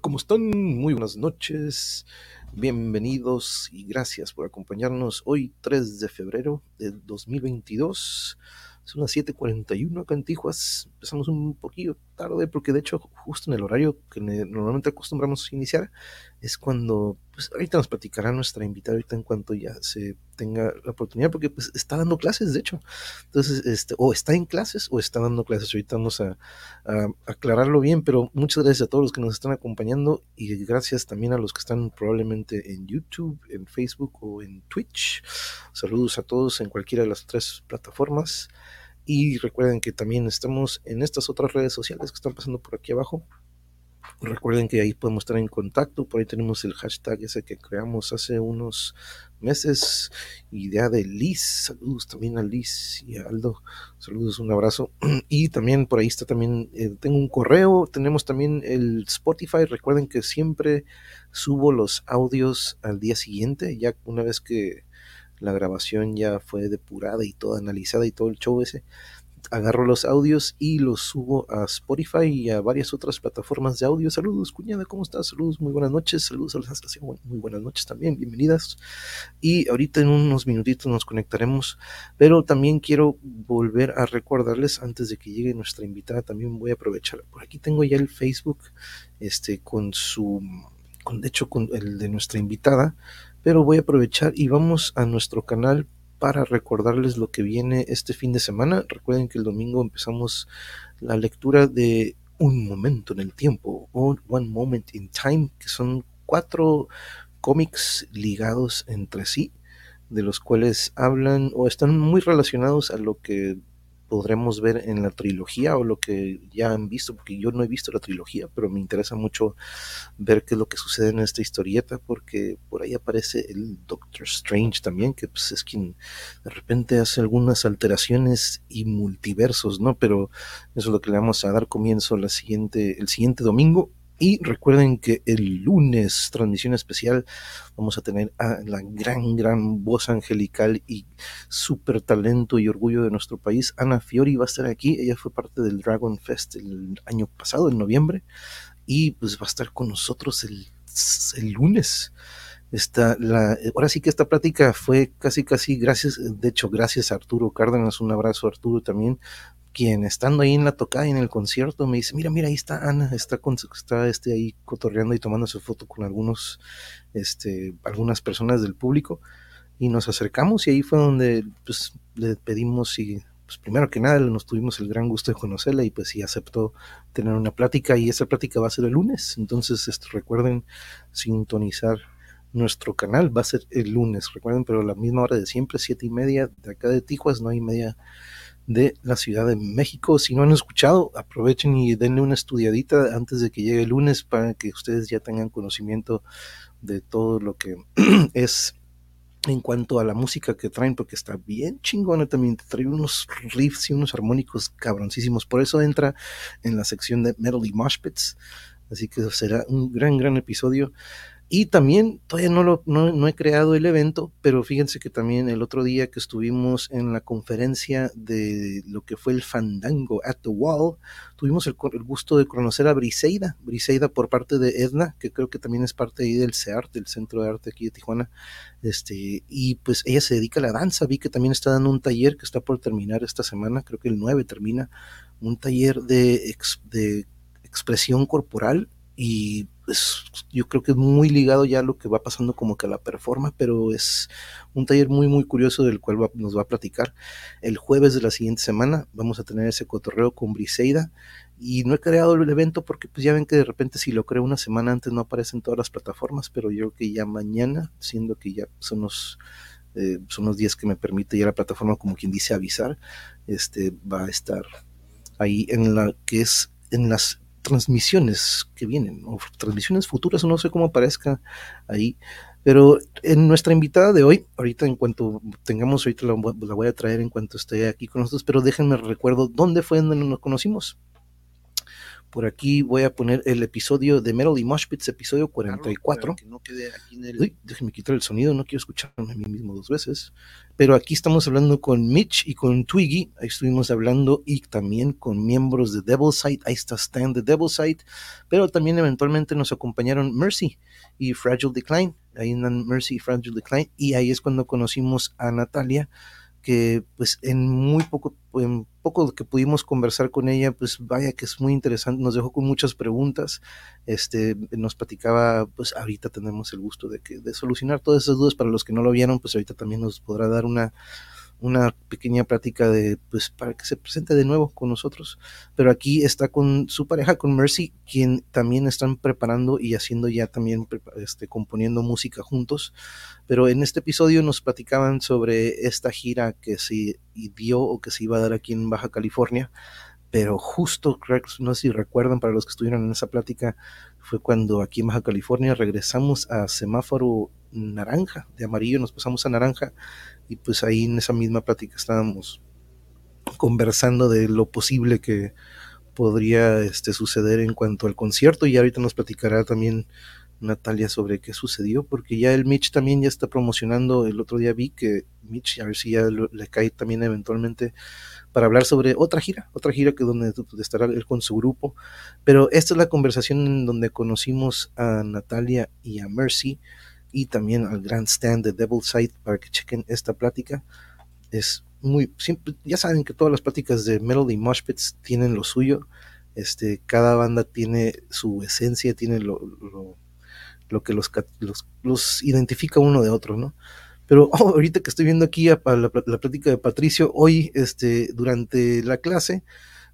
¿Cómo están? Muy buenas noches. Bienvenidos y gracias por acompañarnos hoy 3 de febrero de 2022. Son las 7:41 acá en Tijuas. Empezamos un poquillo tarde porque de hecho justo en el horario que normalmente acostumbramos a iniciar es cuando, pues ahorita nos platicará nuestra invitada ahorita en cuanto ya se tenga la oportunidad porque pues está dando clases de hecho. Entonces, este, o está en clases o está dando clases. Ahorita vamos a, a aclararlo bien, pero muchas gracias a todos los que nos están acompañando y gracias también a los que están probablemente en YouTube, en Facebook o en Twitch. Saludos a todos en cualquiera de las tres plataformas. Y recuerden que también estamos en estas otras redes sociales que están pasando por aquí abajo. Recuerden que ahí podemos estar en contacto. Por ahí tenemos el hashtag ese que creamos hace unos meses. Idea de Liz. Saludos también a Liz y a Aldo. Saludos, un abrazo. Y también por ahí está también, eh, tengo un correo. Tenemos también el Spotify. Recuerden que siempre subo los audios al día siguiente. Ya una vez que la grabación ya fue depurada y toda analizada y todo el show ese. Agarro los audios y los subo a Spotify y a varias otras plataformas de audio. Saludos, cuñada, ¿cómo estás? Saludos, muy buenas noches. Saludos a la estación, muy buenas noches también, bienvenidas. Y ahorita en unos minutitos nos conectaremos, pero también quiero volver a recordarles antes de que llegue nuestra invitada, también voy a aprovechar. Por aquí tengo ya el Facebook, este, con su, con, de hecho, con el de nuestra invitada pero voy a aprovechar y vamos a nuestro canal para recordarles lo que viene este fin de semana. Recuerden que el domingo empezamos la lectura de Un momento en el tiempo, o One Moment in Time, que son cuatro cómics ligados entre sí, de los cuales hablan o están muy relacionados a lo que podremos ver en la trilogía o lo que ya han visto, porque yo no he visto la trilogía, pero me interesa mucho ver qué es lo que sucede en esta historieta, porque por ahí aparece el Doctor Strange también, que pues es quien de repente hace algunas alteraciones y multiversos, ¿no? Pero eso es lo que le vamos a dar comienzo la siguiente, el siguiente domingo y recuerden que el lunes, transmisión especial, vamos a tener a la gran, gran voz angelical y súper talento y orgullo de nuestro país. Ana Fiori va a estar aquí. Ella fue parte del Dragon Fest el año pasado, en noviembre. Y pues va a estar con nosotros el, el lunes. Esta, ahora sí que esta plática fue casi, casi gracias, de hecho, gracias a Arturo Cárdenas. Un abrazo, Arturo, también quien estando ahí en la tocada y en el concierto me dice, mira, mira, ahí está Ana, está, con, está este ahí cotorreando y tomando su foto con algunos, este, algunas personas del público y nos acercamos y ahí fue donde pues le pedimos y pues primero que nada nos tuvimos el gran gusto de conocerla y pues sí aceptó tener una plática y esa plática va a ser el lunes, entonces este, recuerden sintonizar nuestro canal, va a ser el lunes, recuerden, pero a la misma hora de siempre, siete y media de acá de Tijuas, no hay media de la Ciudad de México. Si no han escuchado, aprovechen y denle una estudiadita antes de que llegue el lunes para que ustedes ya tengan conocimiento de todo lo que es en cuanto a la música que traen, porque está bien chingona también, trae unos riffs y unos armónicos cabroncísimos, por eso entra en la sección de Metal y Mosh así que será un gran, gran episodio. Y también, todavía no, lo, no, he creado el evento, pero fíjense que también el otro día que estuvimos en la conferencia de lo que fue el Fandango at the Wall, tuvimos el, gusto de conocer a Briseida, Briseida por parte de Edna, que creo que también es parte ahí del CEART, del Centro de Arte aquí de Tijuana, este, y pues ella se dedica a la danza, vi que también está dando un taller que está por terminar esta semana, creo que el 9 termina, un taller de, de expresión corporal y pues, yo creo que es muy ligado ya a lo que va pasando como que a la performance, pero es un taller muy muy curioso del cual nos va a platicar. El jueves de la siguiente semana vamos a tener ese cotorreo con Briseida y no he creado el evento porque pues ya ven que de repente si lo creo una semana antes no aparece en todas las plataformas, pero yo creo que ya mañana, siendo que ya son los eh, son los días que me permite ya la plataforma como quien dice avisar, este va a estar ahí en la que es en las transmisiones que vienen, o transmisiones futuras, no sé cómo aparezca ahí. Pero en nuestra invitada de hoy, ahorita en cuanto tengamos, ahorita la, la voy a traer en cuanto esté aquí con nosotros, pero déjenme recuerdo dónde fue donde nos conocimos. Por aquí voy a poner el episodio de Melody Moshpits, episodio 44. Que no quede aquí en el... Uy, déjeme quitar el sonido, no quiero escucharme a mí mismo dos veces. Pero aquí estamos hablando con Mitch y con Twiggy. Ahí estuvimos hablando y también con miembros de Devil Sight. Ahí está Stan de Devil Sight. Pero también eventualmente nos acompañaron Mercy y Fragile Decline. Ahí andan Mercy y Fragile Decline. Y ahí es cuando conocimos a Natalia que pues en muy poco, en poco que pudimos conversar con ella, pues vaya que es muy interesante, nos dejó con muchas preguntas, este, nos platicaba, pues ahorita tenemos el gusto de, que, de solucionar todas esas dudas, para los que no lo vieron, pues ahorita también nos podrá dar una, una pequeña práctica de, pues, para que se presente de nuevo con nosotros. Pero aquí está con su pareja, con Mercy, quien también están preparando y haciendo ya también, este, componiendo música juntos. Pero en este episodio nos platicaban sobre esta gira que se dio o que se iba a dar aquí en Baja California. Pero justo, no sé si recuerdan para los que estuvieron en esa plática, fue cuando aquí en Baja California regresamos a semáforo naranja, de amarillo nos pasamos a naranja y pues ahí en esa misma plática estábamos conversando de lo posible que podría este, suceder en cuanto al concierto y ahorita nos platicará también Natalia sobre qué sucedió, porque ya el Mitch también ya está promocionando, el otro día vi que Mitch, a ver si ya le cae también eventualmente para hablar sobre otra gira, otra gira que donde estará él con su grupo, pero esta es la conversación en donde conocimos a Natalia y a Mercy, y también al Grand Stand de Devil Sight para que chequen esta plática. Es muy simple. Ya saben que todas las pláticas de Melody Moshpits tienen lo suyo. Este, cada banda tiene su esencia, tiene lo, lo, que los, los, identifica uno de otro, ¿no? Pero oh, ahorita que estoy viendo aquí la, la, plática de Patricio, hoy este, durante la clase,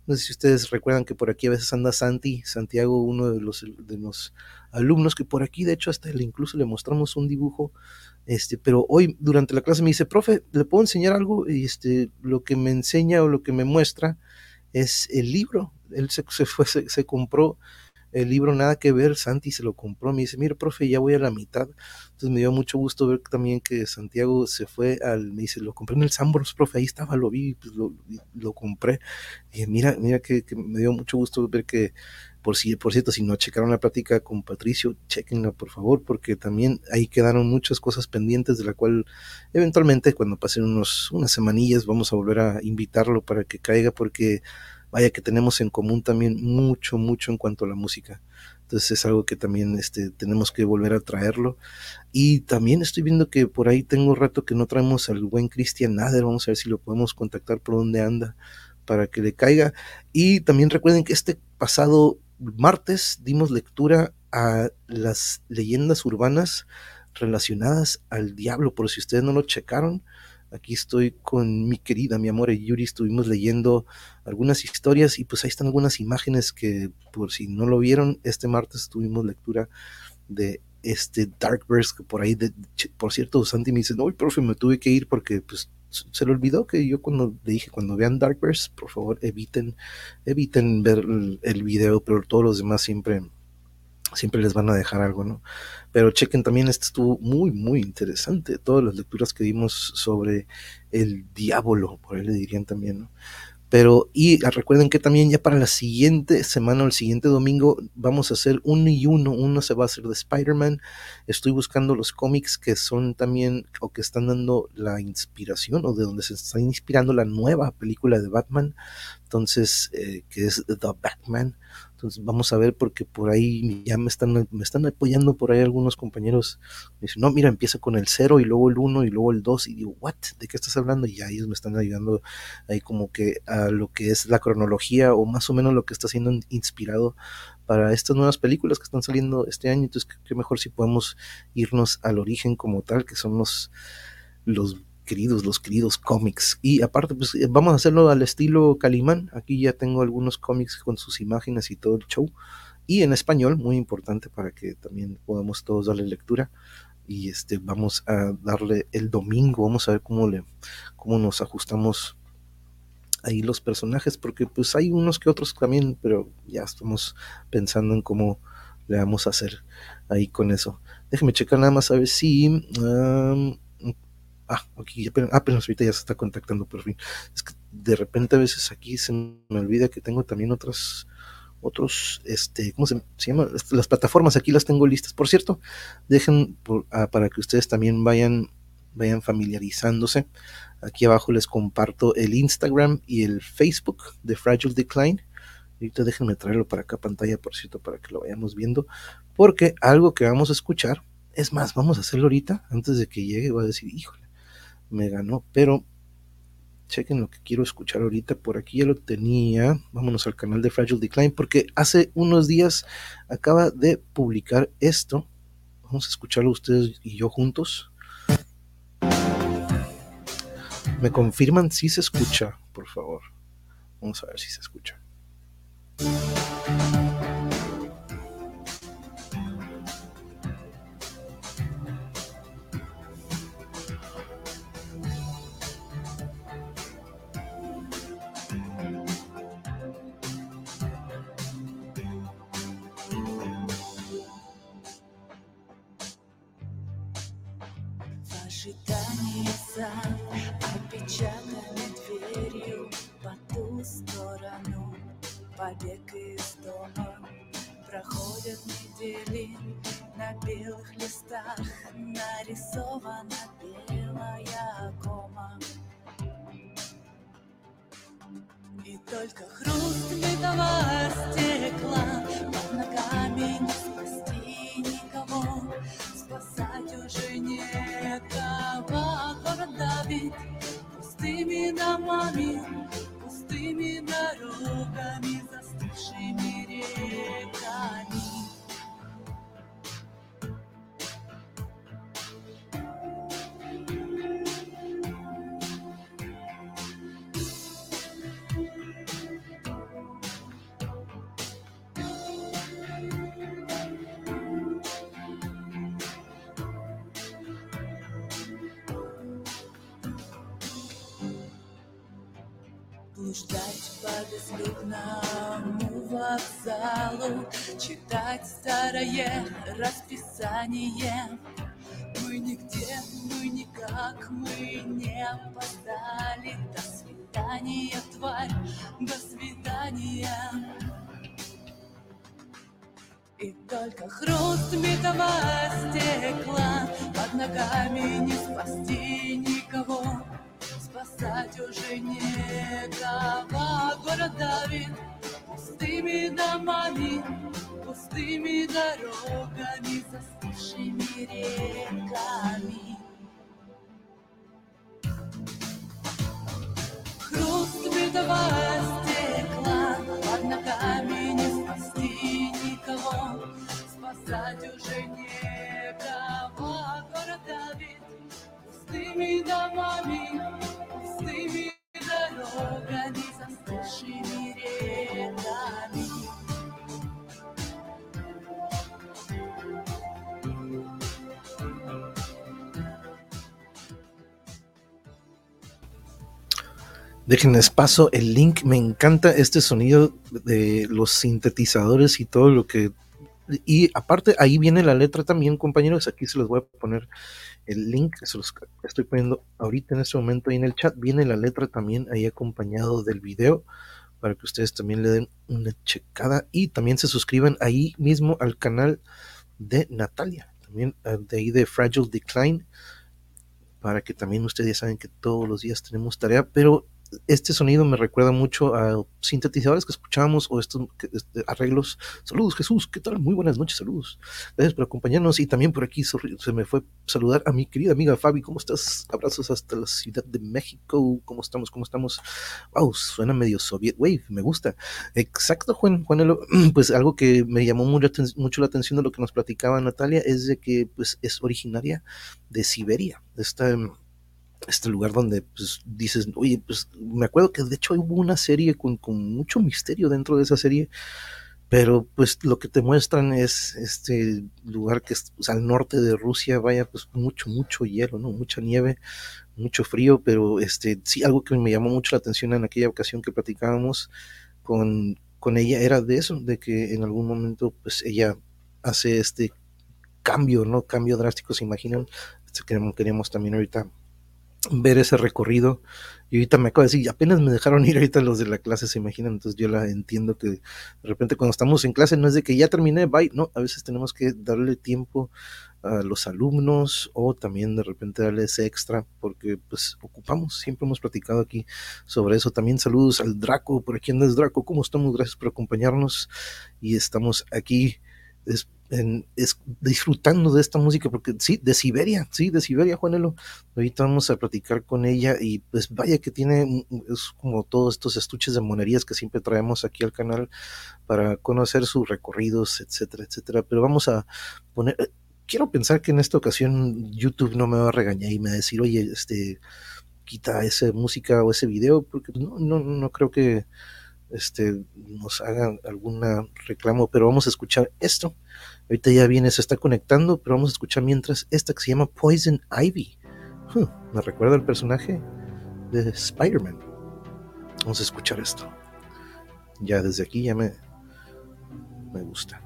no sé si ustedes recuerdan que por aquí a veces anda Santi, Santiago, uno de los, de los alumnos, que por aquí de hecho hasta le, incluso le mostramos un dibujo, este, pero hoy durante la clase me dice, profe, ¿le puedo enseñar algo? Y este, lo que me enseña o lo que me muestra es el libro. Él se, fue, se compró el libro Nada que ver, Santi se lo compró, me dice, mira, profe, ya voy a la mitad. Entonces me dio mucho gusto ver también que Santiago se fue al, me dice, lo compré en el Sambros, profe, ahí estaba, lo vi, pues lo, lo compré. Y mira, mira que, me dio mucho gusto ver que, por, si, por cierto, si no checaron la plática con Patricio, chequenla por favor, porque también ahí quedaron muchas cosas pendientes de la cual eventualmente cuando pasen unos, unas semanillas vamos a volver a invitarlo para que caiga, porque vaya que tenemos en común también mucho, mucho en cuanto a la música. Entonces es algo que también este, tenemos que volver a traerlo. Y también estoy viendo que por ahí tengo rato que no traemos al buen Cristian Nader. Vamos a ver si lo podemos contactar por dónde anda para que le caiga. Y también recuerden que este pasado martes dimos lectura a las leyendas urbanas relacionadas al diablo. Por si ustedes no lo checaron, Aquí estoy con mi querida, mi amor Yuri, estuvimos leyendo algunas historias y pues ahí están algunas imágenes que por si no lo vieron, este martes tuvimos lectura de este Darkverse que por ahí, de, por cierto, Santi me dice, no, profe, me tuve que ir porque pues se le olvidó que yo cuando le dije, cuando vean Darkverse, por favor, eviten, eviten ver el, el video, pero todos los demás siempre siempre les van a dejar algo, ¿no? Pero chequen también, esto estuvo muy, muy interesante, todas las lecturas que dimos sobre el diablo, por ahí le dirían también, ¿no? Pero, y recuerden que también ya para la siguiente semana o el siguiente domingo vamos a hacer uno y uno. Uno se va a hacer de Spider-Man. Estoy buscando los cómics que son también, o que están dando la inspiración, o de donde se está inspirando la nueva película de Batman. Entonces, eh, que es The Batman. Entonces vamos a ver porque por ahí ya me están, me están apoyando por ahí algunos compañeros. Me dicen, no, mira, empieza con el 0 y luego el 1 y luego el 2 y digo, ¿what? ¿De qué estás hablando? Y ya ellos me están ayudando ahí como que a lo que es la cronología o más o menos lo que está siendo inspirado para estas nuevas películas que están saliendo este año. Entonces, qué mejor si podemos irnos al origen como tal, que son los, los queridos, los queridos cómics. Y aparte, pues eh, vamos a hacerlo al estilo Calimán. Aquí ya tengo algunos cómics con sus imágenes y todo el show. Y en español, muy importante para que también podamos todos darle lectura. Y este, vamos a darle el domingo, vamos a ver cómo le, cómo nos ajustamos ahí los personajes, porque pues hay unos que otros también, pero ya estamos pensando en cómo le vamos a hacer ahí con eso. Déjeme checar nada más a ver si ah, aquí, ah, pero ahorita ya se está contactando por fin. Es que de repente a veces aquí se me olvida que tengo también otras, otros, este, ¿cómo se, llama? Las plataformas aquí las tengo listas. Por cierto, dejen ah, para que ustedes también vayan, vayan familiarizándose. Aquí abajo les comparto el Instagram y el Facebook de Fragile Decline. Ahorita déjenme traerlo para acá pantalla, por cierto, para que lo vayamos viendo. Porque algo que vamos a escuchar, es más, vamos a hacerlo ahorita, antes de que llegue, voy a decir, híjole, me ganó, pero chequen lo que quiero escuchar ahorita. Por aquí ya lo tenía. Vámonos al canal de Fragile Decline porque hace unos días acaba de publicar esto. Vamos a escucharlo ustedes y yo juntos. Me confirman si se escucha, por favor. Vamos a ver si se escucha. Хруст битого стекла, под ногами не спасти никого, спасать уже некого. Город давит пустыми домами, Déjenles paso el link. Me encanta este sonido de los sintetizadores y todo lo que. Y aparte, ahí viene la letra también, compañeros. Aquí se los voy a poner el link, se los estoy poniendo ahorita en este momento ahí en el chat. Viene la letra también ahí acompañado del video para que ustedes también le den una checada y también se suscriban ahí mismo al canal de Natalia, también eh, de ahí de Fragile Decline, para que también ustedes ya saben que todos los días tenemos tarea, pero este sonido me recuerda mucho a sintetizadores que escuchamos o estos este, arreglos. Saludos Jesús, ¿qué tal? Muy buenas noches, saludos. Gracias por acompañarnos y también por aquí se me fue saludar a mi querida amiga Fabi, ¿cómo estás? Abrazos hasta la Ciudad de México, ¿cómo estamos? ¿Cómo estamos? Wow, suena medio Soviet Wave, me gusta. Exacto, Juan, Juan, pues algo que me llamó mucho la atención de lo que nos platicaba Natalia es de que pues es originaria de Siberia, esta este lugar donde pues, dices, oye, pues me acuerdo que de hecho hubo una serie con, mucho misterio dentro de esa serie, pero pues lo que te muestran es este lugar que es pues, al norte de Rusia, vaya, pues mucho, mucho hielo, ¿no? Mucha nieve, mucho frío, pero este, sí, algo que me llamó mucho la atención en aquella ocasión que platicábamos con, con ella era de eso, de que en algún momento pues ella hace este cambio, ¿no? Cambio drástico, se imaginan, este, queremos, queremos también ahorita ver ese recorrido. Y ahorita me acabo de decir, apenas me dejaron ir ahorita los de la clase, se imaginan. Entonces yo la entiendo que de repente cuando estamos en clase no es de que ya terminé, bye. No, a veces tenemos que darle tiempo a los alumnos o también de repente darle ese extra porque pues ocupamos, siempre hemos platicado aquí sobre eso. También saludos al Draco, por aquí andas Draco, ¿cómo estamos? Gracias por acompañarnos y estamos aquí es, disfrutando de esta música, porque sí, de Siberia, sí, de Siberia, Juanelo. Ahorita vamos a platicar con ella y pues vaya que tiene, es como todos estos estuches de monerías que siempre traemos aquí al canal para conocer sus recorridos, etcétera, etcétera. Pero vamos a poner, eh, quiero pensar que en esta ocasión YouTube no me va a regañar y me va a decir, oye, este, quita esa música o ese video, porque no, no, no creo que este, nos hagan alguna reclamo, pero vamos a escuchar esto. Ahorita ya viene, se está conectando, pero vamos a escuchar mientras esta que se llama Poison Ivy. Huh, me recuerda al personaje de Spider-Man. Vamos a escuchar esto. Ya desde aquí ya me, me gusta.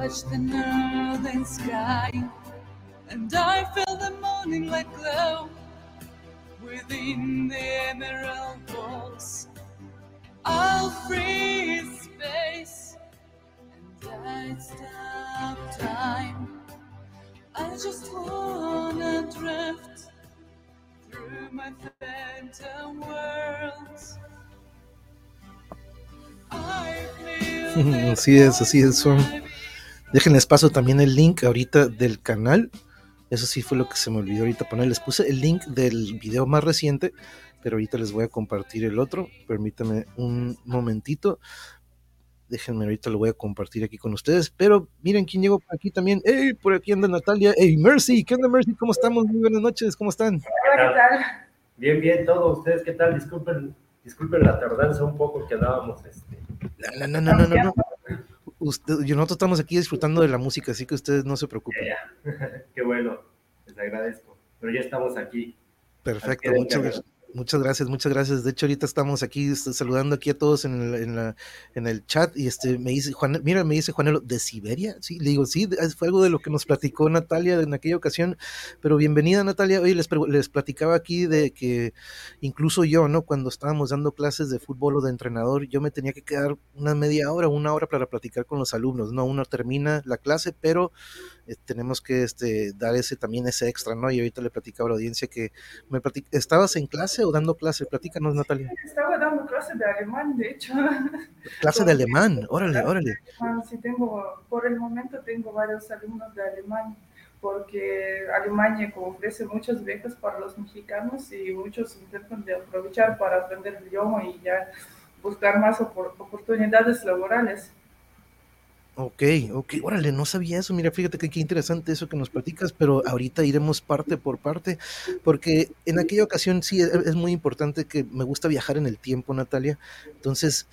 Touched the northern sky, and I feel the morning light glow within the emerald walls. I'll free space, and I'd stop time. I just wanna drift through my phantom worlds. I feel Así es, así es. Son. Déjenles paso también el link ahorita del canal. Eso sí fue lo que se me olvidó ahorita poner. Les puse el link del video más reciente, pero ahorita les voy a compartir el otro. Permítanme un momentito. Déjenme, ahorita lo voy a compartir aquí con ustedes. Pero miren quién llegó por aquí también. ¡Ey! Por aquí anda Natalia. ¡Ey, Mercy! ¿Qué onda, Mercy? ¿Cómo estamos? Muy buenas noches. ¿Cómo están? Hola, ¿qué tal? Bien, bien, todo. ¿Ustedes qué tal? Disculpen, disculpen la tardanza un poco que andábamos. Este... No, no, no, no, no. no. Usted, yo, nosotros estamos aquí disfrutando de la música, así que ustedes no se preocupen. Qué bueno, les agradezco. Pero ya estamos aquí. Perfecto, muchas, gracias. Muchas gracias, muchas gracias. De hecho, ahorita estamos aquí este, saludando aquí a todos en el, en, la, en el chat y este me dice Juan, mira, me dice Juanelo, ¿de Siberia? Sí, le digo, sí, fue algo de lo que nos platicó Natalia en aquella ocasión, pero bienvenida Natalia. Oye, les, les platicaba aquí de que incluso yo, ¿no? Cuando estábamos dando clases de fútbol o de entrenador, yo me tenía que quedar una media hora, una hora para platicar con los alumnos, ¿no? Uno termina la clase, pero eh, tenemos que este, dar ese también ese extra, ¿no? Y ahorita le platicaba a la audiencia que me platic- ¿estabas en clase o dando clase? Platícanos, Natalia. Estaba dando clase de alemán, de hecho. Clase de alemán, órale, órale. Sí, tengo, por el momento tengo varios alumnos de alemán, porque Alemania ofrece muchas becas para los mexicanos y muchos intentan de aprovechar para aprender el idioma y ya buscar más opor- oportunidades laborales. Ok, ok, órale, no sabía eso. Mira, fíjate que qué interesante eso que nos platicas, pero ahorita iremos parte por parte, porque en aquella ocasión sí es, es muy importante que me gusta viajar en el tiempo, Natalia. Entonces,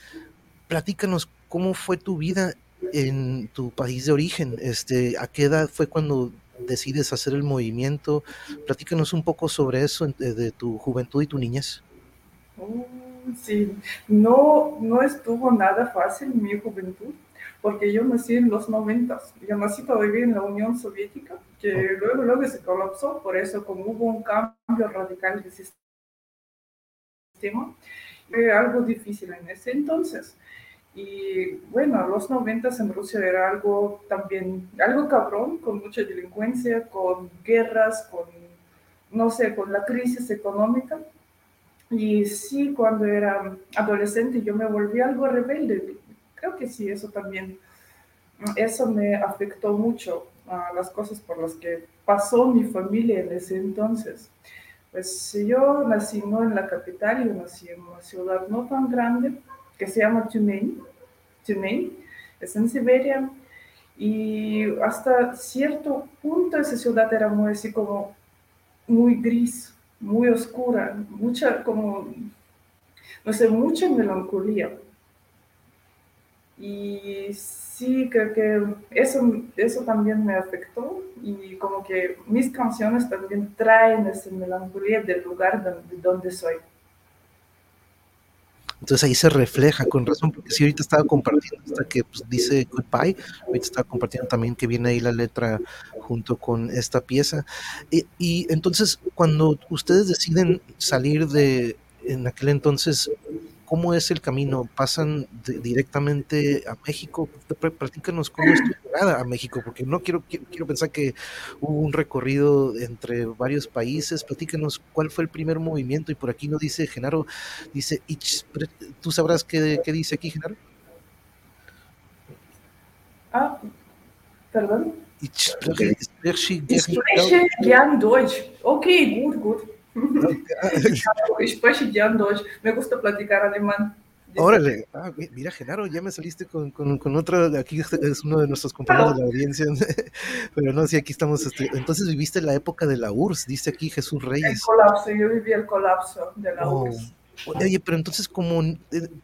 platícanos cómo fue tu vida en tu país de origen. Este, ¿a qué edad fue cuando decides hacer el movimiento? Platícanos un poco sobre eso de, de tu juventud y tu niñez. Uh, sí, no, no estuvo nada fácil mi juventud, porque yo nací en los noventas. Yo nací todavía en la Unión Soviética, que luego, luego se colapsó, por eso como hubo un cambio radical del sistema, fue algo difícil en ese entonces. Y bueno, los noventas en Rusia era algo también, algo cabrón, con mucha delincuencia, con guerras, con, no sé, con la crisis económica. Y sí, cuando era adolescente yo me volví algo rebelde. Creo que sí, eso también, eso me afectó mucho a las cosas por las que pasó mi familia en ese entonces. Pues yo nací no en la capital, yo nací en una ciudad no tan grande que se llama Tyumen. Tyumen es en Siberia y hasta cierto punto esa ciudad era muy así como muy gris, muy oscura, mucha como, no sé, mucha melancolía. Y sí, creo que eso, eso también me afectó y como que mis canciones también traen esa melancolía del lugar donde, donde soy. Entonces ahí se refleja con razón, porque si ahorita estaba compartiendo hasta que pues, dice Goodbye, ahorita estaba compartiendo también que viene ahí la letra junto con esta pieza. Y, y entonces cuando ustedes deciden salir de, en aquel entonces, ¿cómo es el camino? ¿Pasan de- directamente a México? Platícanos cómo es tu llegada a México, porque no quiero, quiero, quiero pensar que hubo un recorrido entre varios países. Platícanos cuál fue el primer movimiento. Y por aquí nos dice Genaro, dice, "Ich spre-" ¿tú sabrás qué, qué dice aquí, Genaro? Ah, perdón. Ich spreche, spreche Ich gerne spreche gern Deutsch. Okay, gut, gut. Me gusta platicar alemán. Órale, ah, mi- mira Genaro, ya me saliste con, con, con otro, aquí es- uno de nuestros compañeros de la audiencia, pero no, sí, aquí estamos, este, entonces viviste la época de la URSS, dice aquí Jesús El Reyes. colapso, yo viví el colapso de la Oh, URSS. Oye, pero entonces como, eh,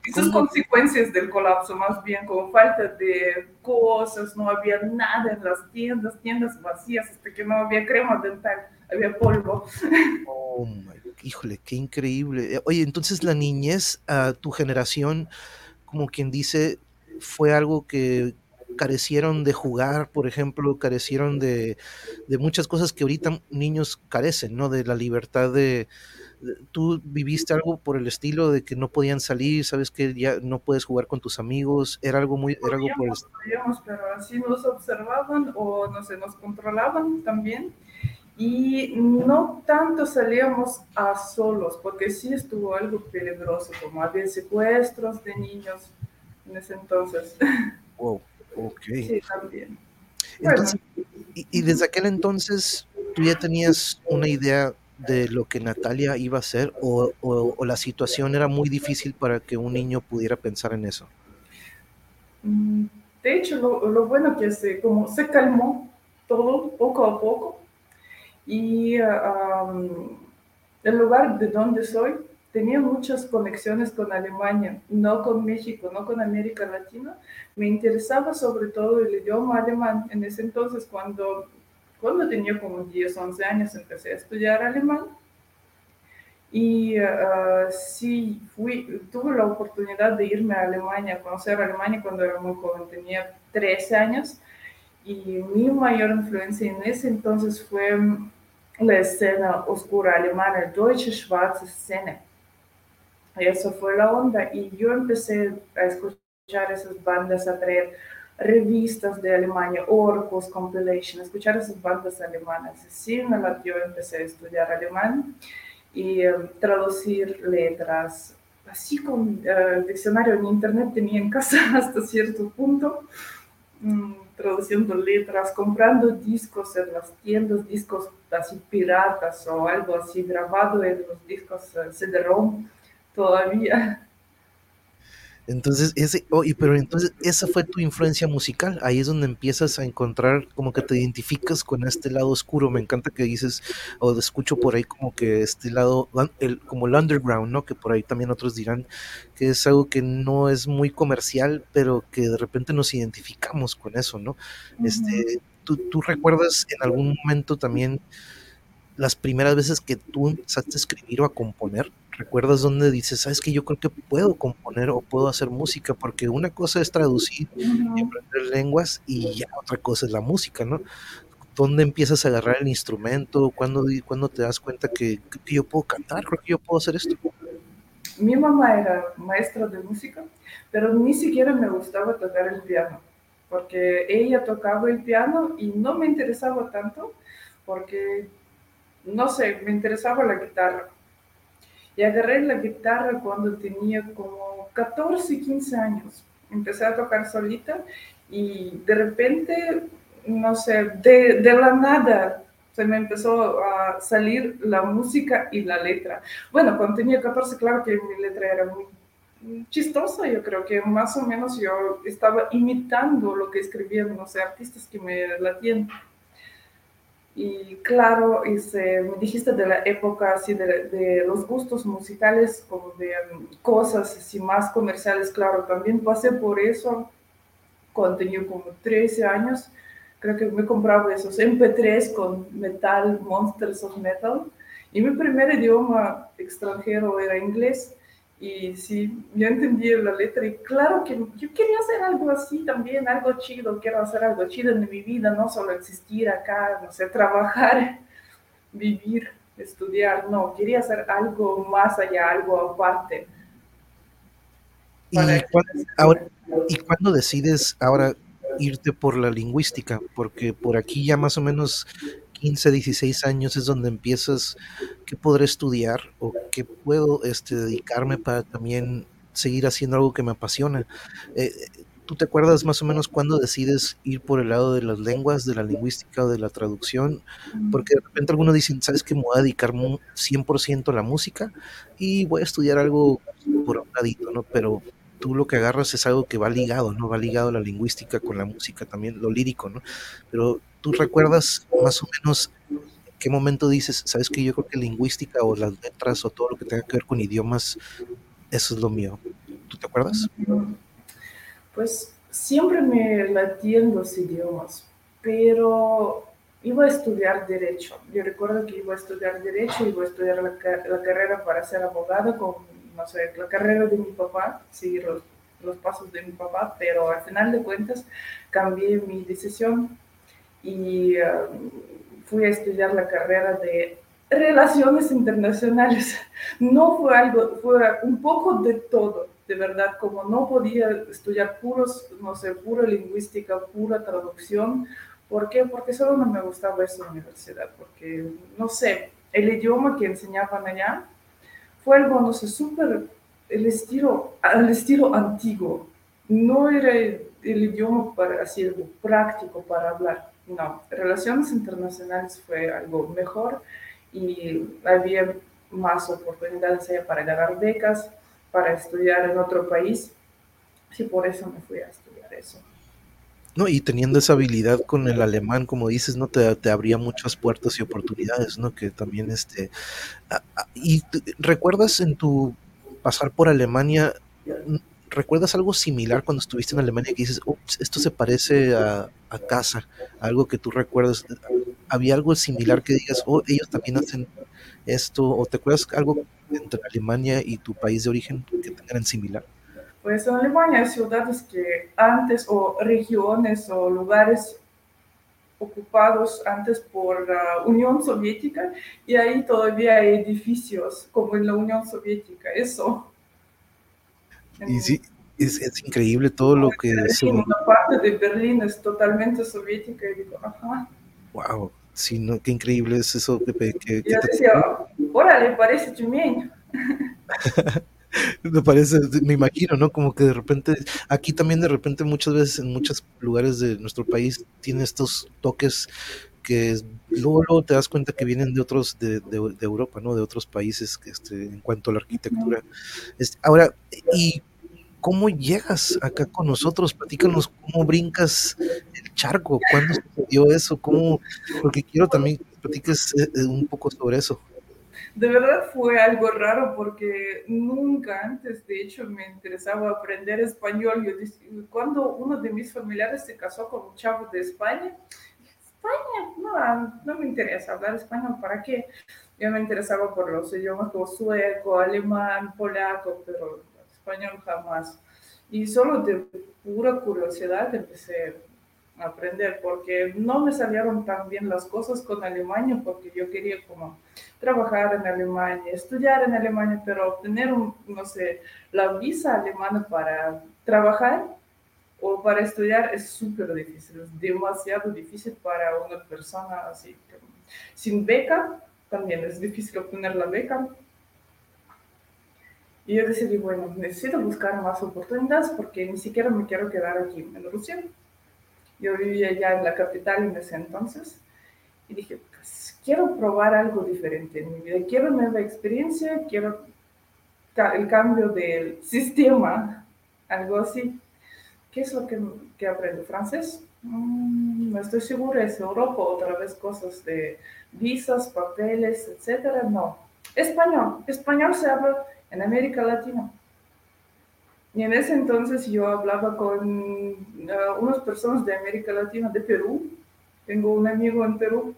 Esas ¿cómo- consecuencias del colapso, más bien como falta de cosas, no había nada en las tiendas, tiendas vacías, hasta que no había crema dental, había polvo. Oh my, híjole, qué increíble. Eh, Oye, entonces la niñez, a tu generación, como quien dice, fue algo que carecieron de jugar, por ejemplo, carecieron de, de muchas cosas que ahorita niños carecen, ¿no? De la libertad de- Tú viviste algo por el estilo de que no podían salir, sabes que ya no puedes jugar con tus amigos, era algo muy, era algo por el Podíamos, pero así nos observaban o no sé, nos controlaban también. Y no tanto salíamos a solos, porque sí estuvo algo peligroso, como había secuestros de niños en ese entonces. Wow, ok. Sí, también. Bueno, Entonces, y, y desde aquel entonces, ¿tú ya tenías una idea de lo que Natalia iba a hacer o, o- o la situación era muy difícil para que un niño pudiera pensar en eso? Mm, De hecho, lo, lo bueno que se, como se calmó todo poco a poco y am, el lugar de donde soy tenía muchas conexiones con Alemania, no con México, no con América Latina. Me interesaba sobre todo el idioma alemán. En ese entonces, cuando, cuando tenía como 10, 11 años, empecé a estudiar alemán. Y ah, sí, fui, tuve la oportunidad de irme a Alemania, a conocer Alemania cuando era muy joven, tenía 13 años. Y mi mayor influencia en ese entonces fue mm, la escena oscura alemana, Deutsche Schwarze Szene. Y eso fue la onda. Y yo empecé a escuchar esas bandas, a traer revistas de Alemania, Orcus Compilation, escuchar esas bandas alemanas. Sí, me latió, empecé a estudiar alemán y eh, traducir letras. Así con el diccionario en internet tenía en casa hasta cierto punto, mm, traduciendo letras, comprando discos en las tiendas, discos así piratas o algo así grabado en los discos eh, CD-ROM todavía. Entonces, ese, oye, pero entonces esa fue tu influencia musical. Ahí es donde empiezas a encontrar como que te identificas con este lado oscuro. Me encanta que dices, o escucho por ahí como que este lado, el, como el underground, ¿no? Que por ahí también otros dirán que es algo que no es muy comercial, pero que de repente nos identificamos con eso, ¿no? Este, ¿tú, tú recuerdas en algún momento también las primeras veces que tú empezaste a escribir o a componer? ¿Recuerdas dónde dices, sabes que yo creo que puedo componer o puedo hacer música? Porque una cosa es traducir y aprender lenguas y ya otra cosa es la música, ¿no? ¿Dónde empiezas a agarrar el instrumento? ¿Cuándo, cuándo te das cuenta que, que yo puedo cantar? Creo que yo puedo hacer esto. Mi mamá era maestra de música, pero ni siquiera me gustaba tocar el piano, porque ella tocaba el piano y no me interesaba tanto, porque, no sé, me interesaba la guitarra. Y agarré la guitarra cuando tenía como 14, 15 años. Empecé a tocar solita y de repente, no sé, de, de la nada se me empezó a salir la música y la letra. Bueno, cuando tenía 14, claro que mi letra era muy chistosa, yo creo que más o menos yo estaba imitando lo que escribían, no sé, artistas que me latían. Y claro, este, me dijiste de la época, así, de, de los gustos musicales, como de um, cosas así más comerciales, claro, también pasé por eso cuando tenía como 13 años, creo que me compraba esos MP3 con metal, Monsters of Metal. Y mi primer idioma extranjero era inglés. Y sí, yo entendí la letra y claro que yo quería hacer algo así también, algo chido, quiero hacer algo chido en mi vida, no solo existir acá, no sé, trabajar, vivir, estudiar, no, quería hacer algo más allá, algo aparte. ¿Y cuándo, ahora, ¿Y cuándo decides ahora irte por la lingüística? Porque por aquí ya más o menos 15, 16 años es donde empiezas qué podré estudiar o qué puedo este, dedicarme para también seguir haciendo algo que me apasiona. Eh, ¿Tú te acuerdas más o menos cuándo decides ir por el lado de las lenguas, de la lingüística o de la traducción? Porque de repente algunos dicen, ¿sabes que me voy a dedicar 100% a la música y voy a estudiar algo por un ladito, ¿no? Pero tú lo que agarras es algo que va ligado, ¿no? Va ligado la lingüística con la música también, lo lírico, ¿no? Pero tú recuerdas más o menos en qué momento dices, sabes que yo creo que lingüística o las letras o todo lo que tenga que ver con idiomas, eso es lo mío. ¿Tú te acuerdas? Pues siempre me latían los idiomas, pero iba a estudiar Derecho. Yo recuerdo que iba a estudiar Derecho, iba a estudiar la, la carrera para ser abogado con no sé, la carrera de mi papá, seguir los, los pasos de mi papá, pero al final de cuentas cambié mi decisión y um, fui a estudiar la carrera de relaciones internacionales. No fue algo, fue un poco de todo, de verdad, como no podía estudiar puros, no sé, pura lingüística, pura traducción. ¿Por qué? Porque solo no me gustaba esa universidad, porque, no sé, el idioma que enseñaban allá fue algo, no sé, súper el estilo, al estilo antiguo. No era el, idioma para así práctico para hablar. No, relaciones internacionales fue algo mejor y había más oportunidades para ganar becas, para estudiar en otro país. Y por eso me fui a estudiar eso. No, y teniendo esa habilidad con el alemán, como dices, ¿no? Te, te abría muchas puertas y oportunidades, ¿no? Que también, este... ¿Y recuerdas en tu pasar por Alemania, recuerdas algo similar cuando estuviste en Alemania que dices, ups, esto se parece a, a casa, algo que tú recuerdas? ¿Había algo similar que digas, oh, ellos también hacen esto? ¿O te acuerdas algo entre Alemania y tu país de origen que tengan similar? Pues en Alemania hay ciudades que antes, o regiones o lugares ocupados antes por la Unión Soviética y ahí todavía hay edificios como en la Unión Soviética, eso. Y sí, es, es increíble todo lo que... Una parte de Berlín es totalmente soviética y digo, ajá. Wow, sí, no, qué increíble es eso, Pepe. Que, yo decía, órale, parece chumiño. me parece, me imagino, ¿no? Como que de repente, aquí también de repente muchas veces en muchos lugares de nuestro país tiene estos toques que luego, te das cuenta que vienen de otros, de, de, Europa, ¿no? De otros países este, en cuanto a la arquitectura. Este, ahora, ¿y cómo llegas acá con nosotros? Platícanos cómo brincas el charco, cuándo sucedió eso, cómo, porque quiero también que platiques eh, eh, un poco sobre eso de verdad fue algo raro porque nunca antes, de hecho, me interesaba aprender español. Yo, cuando uno de mis familiares se casó con un chavo de España, España, no, no me interesa hablar español, ¿para qué? Yo me interesaba por los idiomas como sueco, alemán, polaco, pero español jamás. Y solo de pura curiosidad empecé aprender porque no me salieron tan bien las cosas con Alemania porque yo quería como trabajar en Alemania, estudiar en Alemania, pero obtener, un, no sé, la visa alemana para trabajar o para estudiar es súper difícil, es demasiado difícil para una persona así. Sin beca, también es difícil obtener la beca. Y yo decidí, bueno, necesito buscar más oportunidades porque ni siquiera me quiero quedar aquí en Rusia. Yo vivía ya en la capital en ese entonces y dije, pues quiero probar algo diferente en mi vida, quiero nueva experiencia, quiero el cambio del sistema, algo así. ¿Qué es lo que, que aprendo? ¿Francés? Mm, no estoy segura, es Europa, otra vez cosas de visas, papeles, etcétera. No. Español. Español se habla en América Latina. Y en ese entonces yo hablaba con uh, unas personas de América Latina, de Perú. Tengo un amigo en Perú.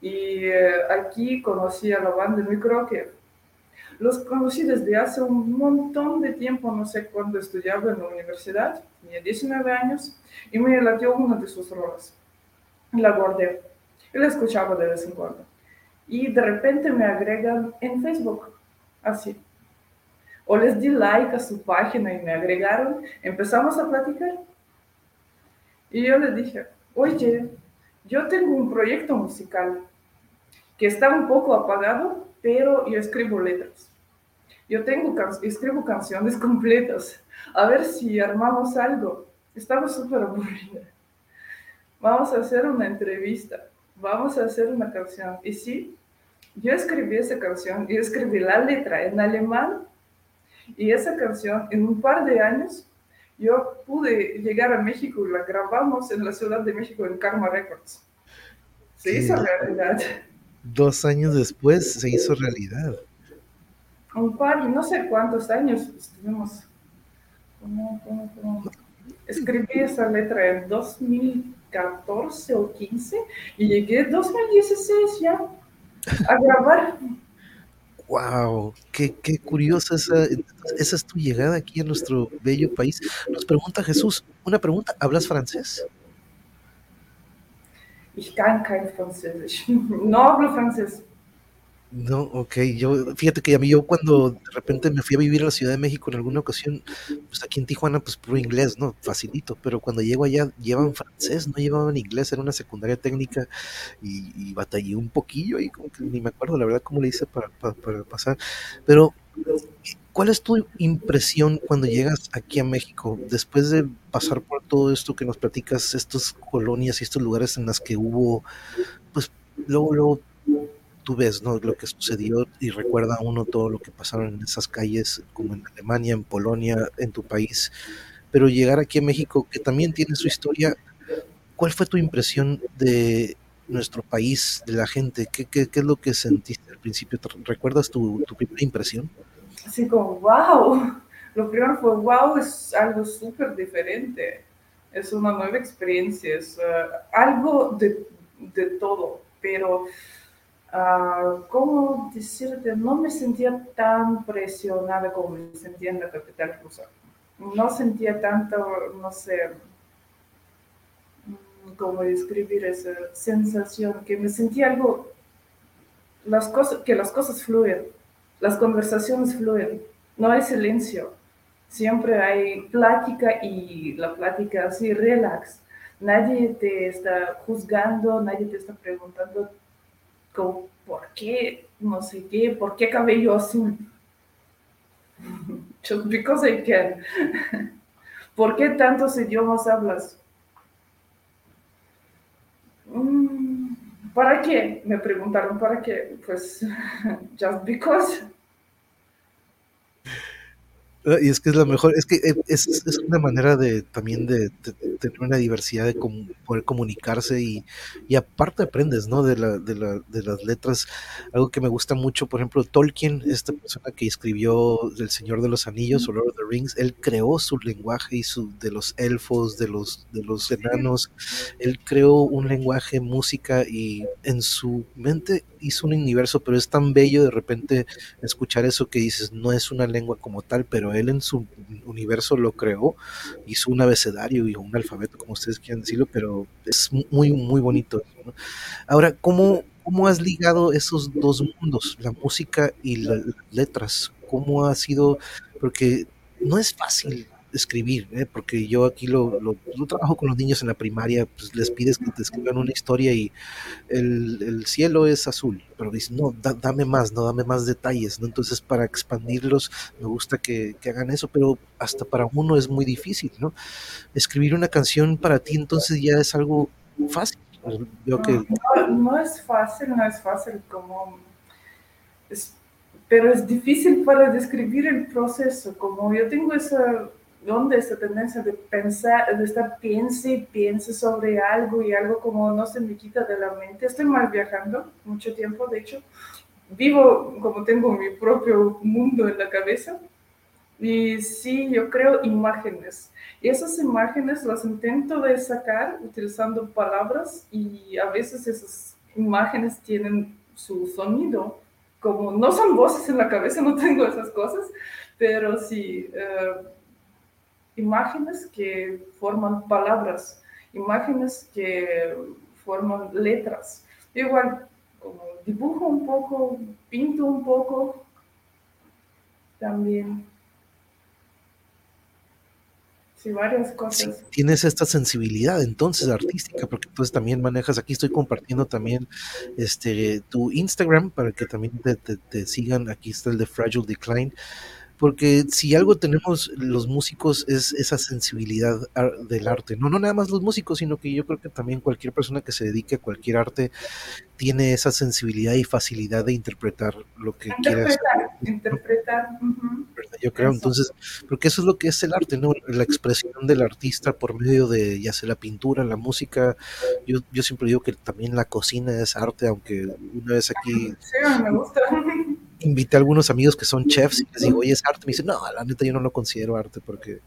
Y uh, aquí conocí a la banda Microque. Los conocí desde hace un montón de tiempo, no sé cuándo estudiaba en la universidad, tenía 19 años, y me latió una de sus rolas. La guardé y la escuchaba de vez en cuando. Y de repente me agregan en Facebook, así. O les di like a su página y me agregaron, empezamos a platicar. Y yo le dije, oye, yo tengo un proyecto musical que está un poco apagado, pero yo escribo letras. Yo tengo can escribo canciones completas. A ver si armamos algo. Estaba súper aburrida. Vamos a hacer una entrevista. Vamos a hacer una canción. Y sí, yo escribí esa canción y escribí la letra en alemán. Y esa canción, en un par de años, yo pude llegar a México y la grabamos en la Ciudad de México en Karma Records. Se hizo realidad. Dos años después se hizo realidad. Un par, no sé cuántos años estuvimos. ¿Cómo, cómo, cómo? Escribí esa letra en 2014 o 15 y llegué en 2016 ya a grabar. Wow, qué, qué curiosa esa, esa es tu llegada aquí a nuestro bello país. Nos pregunta Jesús, una pregunta, ¿hablas francés? Ich kann francés. No, ok, yo, fíjate que a mí yo cuando de repente me fui a vivir a la Ciudad de México en alguna ocasión, pues aquí en Tijuana, pues puro inglés, ¿no? Facilito, pero cuando llego allá llevan francés, no llevaban inglés, era una secundaria técnica y, y batallé un poquillo y como que ni me acuerdo la verdad cómo le hice para, para, para pasar, pero ¿cuál es tu impresión cuando llegas aquí a México después de pasar por todo esto que nos platicas, estas colonias y estos lugares en las que hubo, pues luego, luego tú ves ¿no? lo que sucedió y recuerda a uno todo lo que pasaron en esas calles, como en Alemania, en Polonia, en tu país, pero llegar aquí a México, que también tiene su historia, ¿cuál fue tu impresión de nuestro país, de la gente? ¿Qué, qué, qué es lo que sentiste al principio? ¿Recuerdas tu, tu primera impresión? Así como, wow. Lo primero fue, wow, es algo súper diferente. Es una nueva experiencia, es uh, algo de, de todo, pero Uh, ¿cómo decirte? No me sentía tan presionada como me sentía en la capital rusa. No sentía tanto, no sé, cómo describir esa sensación, que me sentía algo, las cosas, que las cosas fluyen, las conversaciones fluyen, no hay silencio, siempre hay plática y la plática así, relax. Nadie te está juzgando, nadie te está preguntando como, ¿por qué? No sé qué, ¿por qué cabello azul? Just because I can. ¿Por qué tantos idiomas hablas? Mm, ¿Para qué? Me preguntaron, ¿para qué? Pues, just because. Y es que es la mejor, es que eh, es, es una manera de también de tener una diversidad de com- poder comunicarse y, y aparte aprendes, ¿no? De, la, de, la, de las letras. Algo que me gusta mucho, por ejemplo, Tolkien, esta persona que escribió El Señor de los Anillos o Lord of the Rings, él creó su lenguaje y su de los elfos, de los, de los enanos. Él creó un lenguaje, música y en su mente hizo un universo, pero es tan bello de repente escuchar eso que dices, no es una lengua como tal, pero él en su universo lo creó, hizo un abecedario y un alfabeto, como ustedes quieran decirlo, pero es muy, muy bonito. Ahora, ¿cómo, ¿cómo has ligado esos dos mundos, la música y la- las letras? ¿Cómo ha sido? Porque no es fácil escribir, ¿eh? porque yo aquí lo, lo, trabajo con los niños en la primaria, pues les pides que te escriban una historia y el, el cielo es azul, pero dicen, no, da- dame más, no, dame más detalles, ¿no? Entonces, para expandirlos, me gusta que, que hagan eso, pero hasta para uno es muy difícil, ¿no? Escribir una canción para ti entonces ya es algo fácil. Veo que No, no es fácil, no es fácil como... es- pero es difícil para describir el proceso, como yo tengo esa onda, esa tendencia de pensar, de estar piense y piense sobre algo y algo como no se me quita de la mente. Estoy mal viajando mucho tiempo, de hecho. Vivo como tengo mi propio mundo en la cabeza Y sí, yo creo imágenes. Y esas imágenes las intento de sacar utilizando palabras y a veces esas imágenes tienen su sonido. Como no son voces en la cabeza, no tengo esas cosas, pero sí, eh, imágenes que forman palabras, imágenes que forman letras. Igual, como dibujo un poco, pinto un poco, también. Sí, varias cosas. Tienes esta sensibilidad entonces artística, porque entonces también manejas, aquí estoy compartiendo también este tu Instagram para que también te- te sigan, aquí está el de Fragile Decline, porque si algo tenemos los músicos es esa sensibilidad del arte, no, no nada más los músicos, sino que yo creo que también cualquier persona que se dedique a cualquier arte tiene esa sensibilidad y facilidad de interpretar lo que quiere hacer. Interpretar, interpretar. ujú. ¿verdad? Yo creo, Eso. entonces, porque eso es lo que es el arte, ¿no? La expresión del artista por medio de, ya sea la pintura, la música. Yo, yo siempre digo que también la cocina es arte, aunque una vez aquí Sí, me gusta. Invité a algunos amigos que son chefs y les digo, oye, es arte. Me dicen, no, la neta yo no lo considero arte porque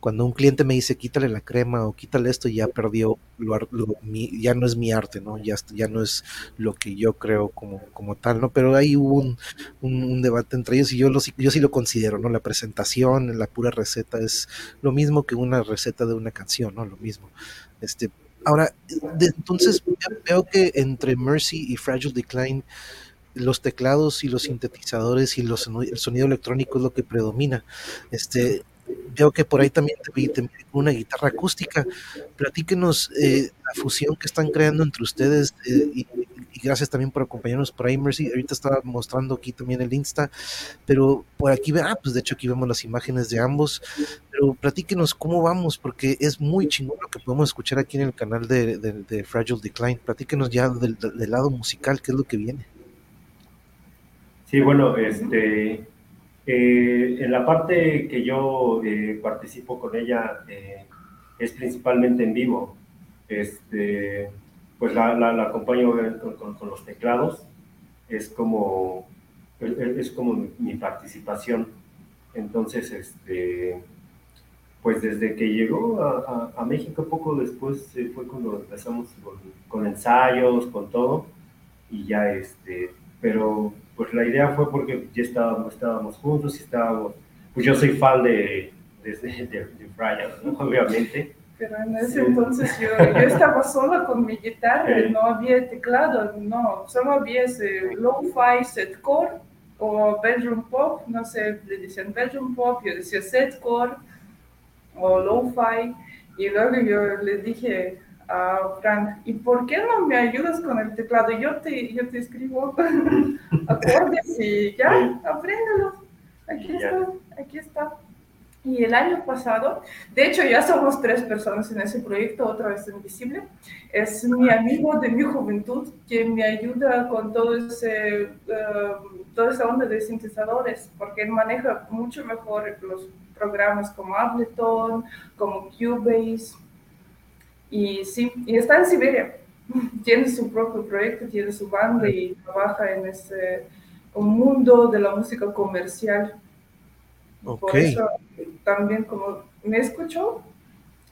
cuando un cliente me dice, quítale la crema o quítale esto, ya perdió, lo, lo- mi- ya no es mi arte, ¿no? Ya, ya no es lo que yo creo como, como tal, ¿no? Pero ahí hubo un, debate entre ellos y yo, lo, yo sí lo considero, ¿no? La presentación, la pura receta es lo mismo que una receta de una canción, ¿no? Lo mismo. Este, ahora, entonces veo que entre Mercy y Fragile Decline los teclados y los sintetizadores y los, el sonido electrónico es lo que predomina. Este, veo que por ahí también te vi, una guitarra acústica. Platíquenos eh, la fusión que están creando entre ustedes eh, y, gracias también por acompañarnos por ahí, Mercy. Ahorita estaba mostrando aquí también el Insta, pero por aquí, ah, pues de hecho aquí vemos las imágenes de ambos. Pero platíquenos cómo vamos, porque es muy chingón lo que podemos escuchar aquí en el canal de Fragile Decline. Platíquenos ya del, del lado musical, qué es lo que viene. Sí, bueno, este, eh, en la parte que yo eh, participo con ella eh, es principalmente en vivo. Este, pues la, acompaño con, los teclados. Es como, es, como mi, participación. Entonces, este, pues desde que llegó a, México, poco después fue cuando empezamos con ensayos, con todo, y ya este, pero pues la idea fue porque ya estábamos, estábamos juntos y estábamos, pues yo soy fan de, de, de, de Brian, ¿no? obviamente, Pero en ese Sí. entonces yo, yo estaba sola con mi guitarra, Sí. no había teclado, no, solo había ese lo-fi setcore o bedroom pop, no sé, le decían bedroom pop, yo decía setcore o lo-fi, y luego yo le dije a Frank, ¿y por qué no me ayudas con el teclado? Yo te, yo te escribo acordes y ya, apréndelo. Aquí está, aquí está. Y el año pasado, de hecho ya somos tres personas en ese proyecto, otra vez Invisible, es mi amigo de mi juventud quien me ayuda con todo ese, eh, toda esa onda de sintetizadores, porque él maneja mucho mejor los programas como Ableton, como Cubase, y sí, y está en Siberia, tiene su propio proyecto, tiene su banda y trabaja en ese un mundo de la música comercial. Ok. Por eso también como me escuchó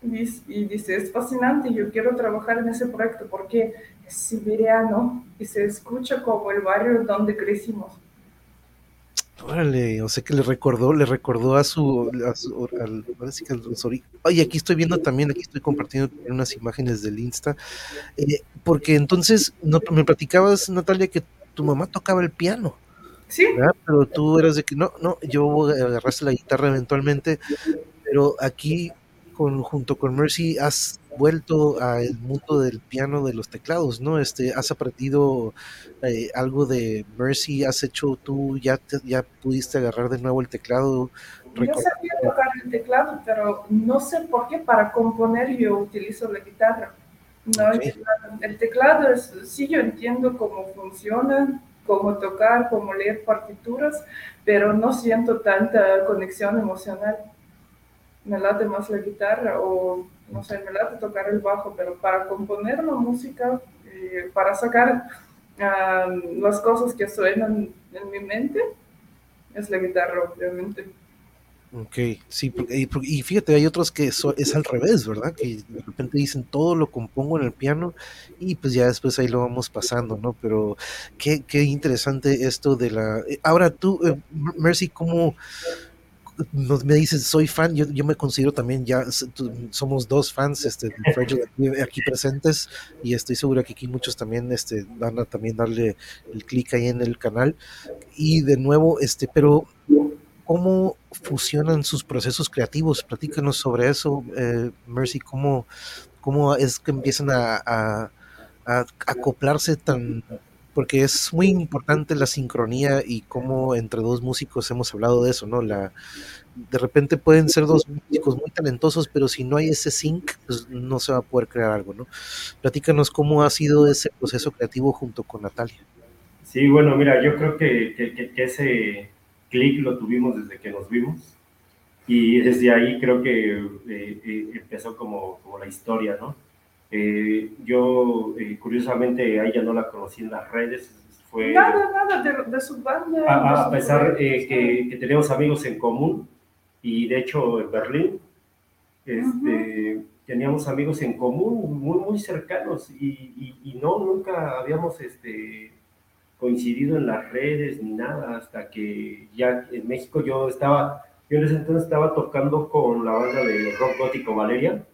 y dice, es fascinante, yo quiero trabajar en ese proyecto porque es siberiano y se escucha como el barrio donde crecimos. Órale, o sea que le recordó, le recordó a su, a su al, ahora sí que a los ori- Oye, aquí estoy viendo también, aquí estoy compartiendo unas imágenes del Insta, eh, porque entonces no, me platicabas, Natalia, que tu mamá tocaba el piano, Sí, ¿verdad? Pero tú eras de que no, no, yo agarraste la guitarra eventualmente, pero aquí con, junto con Mercy has vuelto al mundo del piano de los teclados, ¿no? Este, has aprendido eh, algo de Mercy, has hecho tú, ya, te- ya pudiste agarrar de nuevo el teclado. yo sabía tocar el teclado, pero no sé por qué para componer yo utilizo la guitarra. No, el Ok. teclado, el teclado es, sí yo entiendo cómo funciona, cómo tocar, cómo leer partituras, pero no siento tanta conexión emocional. Me late más la guitarra o, no sé, me late tocar el bajo, pero para componer la música, eh, para sacar ah, las cosas que suenan en mi mente, es la guitarra, obviamente. Ok, sí, y, fíjate, hay otros que eso es al revés, ¿verdad? Que de repente dicen todo lo compongo en el piano y pues ya después ahí lo vamos pasando, ¿no? Pero qué, qué interesante esto de la... eh, Ahora tú, eh, Mercy, ¿cómo nos, me dices, soy fan? Yo, yo me considero también ya, somos dos fans este, de Fragile aquí, aquí presentes y estoy seguro que aquí muchos también este, van a también darle el clic ahí en el canal. Y de nuevo, este, pero ¿cómo fusionan sus procesos creativos? Platícanos sobre eso, eh, Mercy, ¿cómo, cómo es que empiezan a, a- a acoplarse tan... Porque es muy importante la sincronía y cómo entre dos músicos hemos hablado de eso, ¿no? La, de repente pueden ser dos músicos muy talentosos, pero si no hay ese sync, pues no se va a poder crear algo, ¿no? Platícanos cómo ha sido ese proceso creativo junto con Natalia. Sí, bueno, mira, yo creo que, que- ese clic lo tuvimos desde que nos vimos y desde ahí creo que eh, eh, empezó como, como la historia, ¿no? Eh, yo, eh, curiosamente, a ella no la conocí en las redes, fue Nada, nada de, de su banda. a, pesar eh, que, que teníamos amigos en común y de hecho en Berlín este, teníamos amigos en común muy, muy cercanos y, y- y no, nunca habíamos este, coincidido en las redes ni nada hasta que ya en México yo estaba, yo en ese entonces estaba tocando con la banda de rock gótico Valeria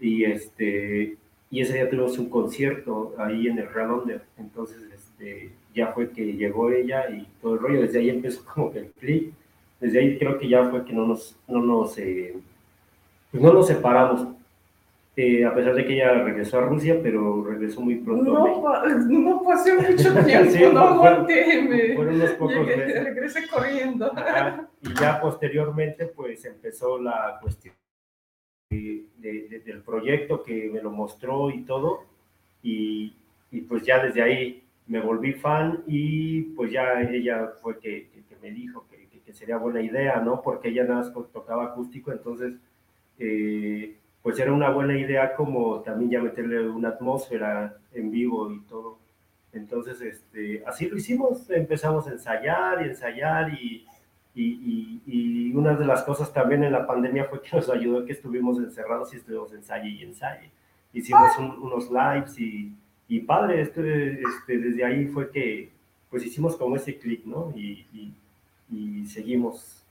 y este y ese día tuvimos un concierto ahí en el Under, entonces este, ya fue que llegó ella y todo el rollo, desde ahí empezó como que el clip, desde ahí creo que ya fue que no nos, no nos, eh, pues no nos separamos, Eh, a pesar de que ella regresó a Rusia, pero regresó muy pronto a No, pa- no pasé mucho tiempo, Sí, no aguanté, Fueron unos pocos meses. regresé corriendo. Ajá, Y ya posteriormente, pues empezó la cuestión de- de- de- del proyecto que me lo mostró y todo. Y, y pues ya desde ahí me volví fan y pues ya ella fue que, que- que me dijo que- que sería buena idea, ¿no? Porque ella nada más tocaba acústico, entonces eh, pues era una buena idea como también ya meterle una atmósfera en vivo y todo. Entonces, este, así lo hicimos, empezamos a ensayar y ensayar y, y, y- y una de las cosas también en la pandemia fue que nos ayudó que estuvimos encerrados y estuvimos ensayo y ensayo. Hicimos un- unos lives y, y padre, este, este, desde ahí fue que pues hicimos como ese clic, ¿no? Y, seguimos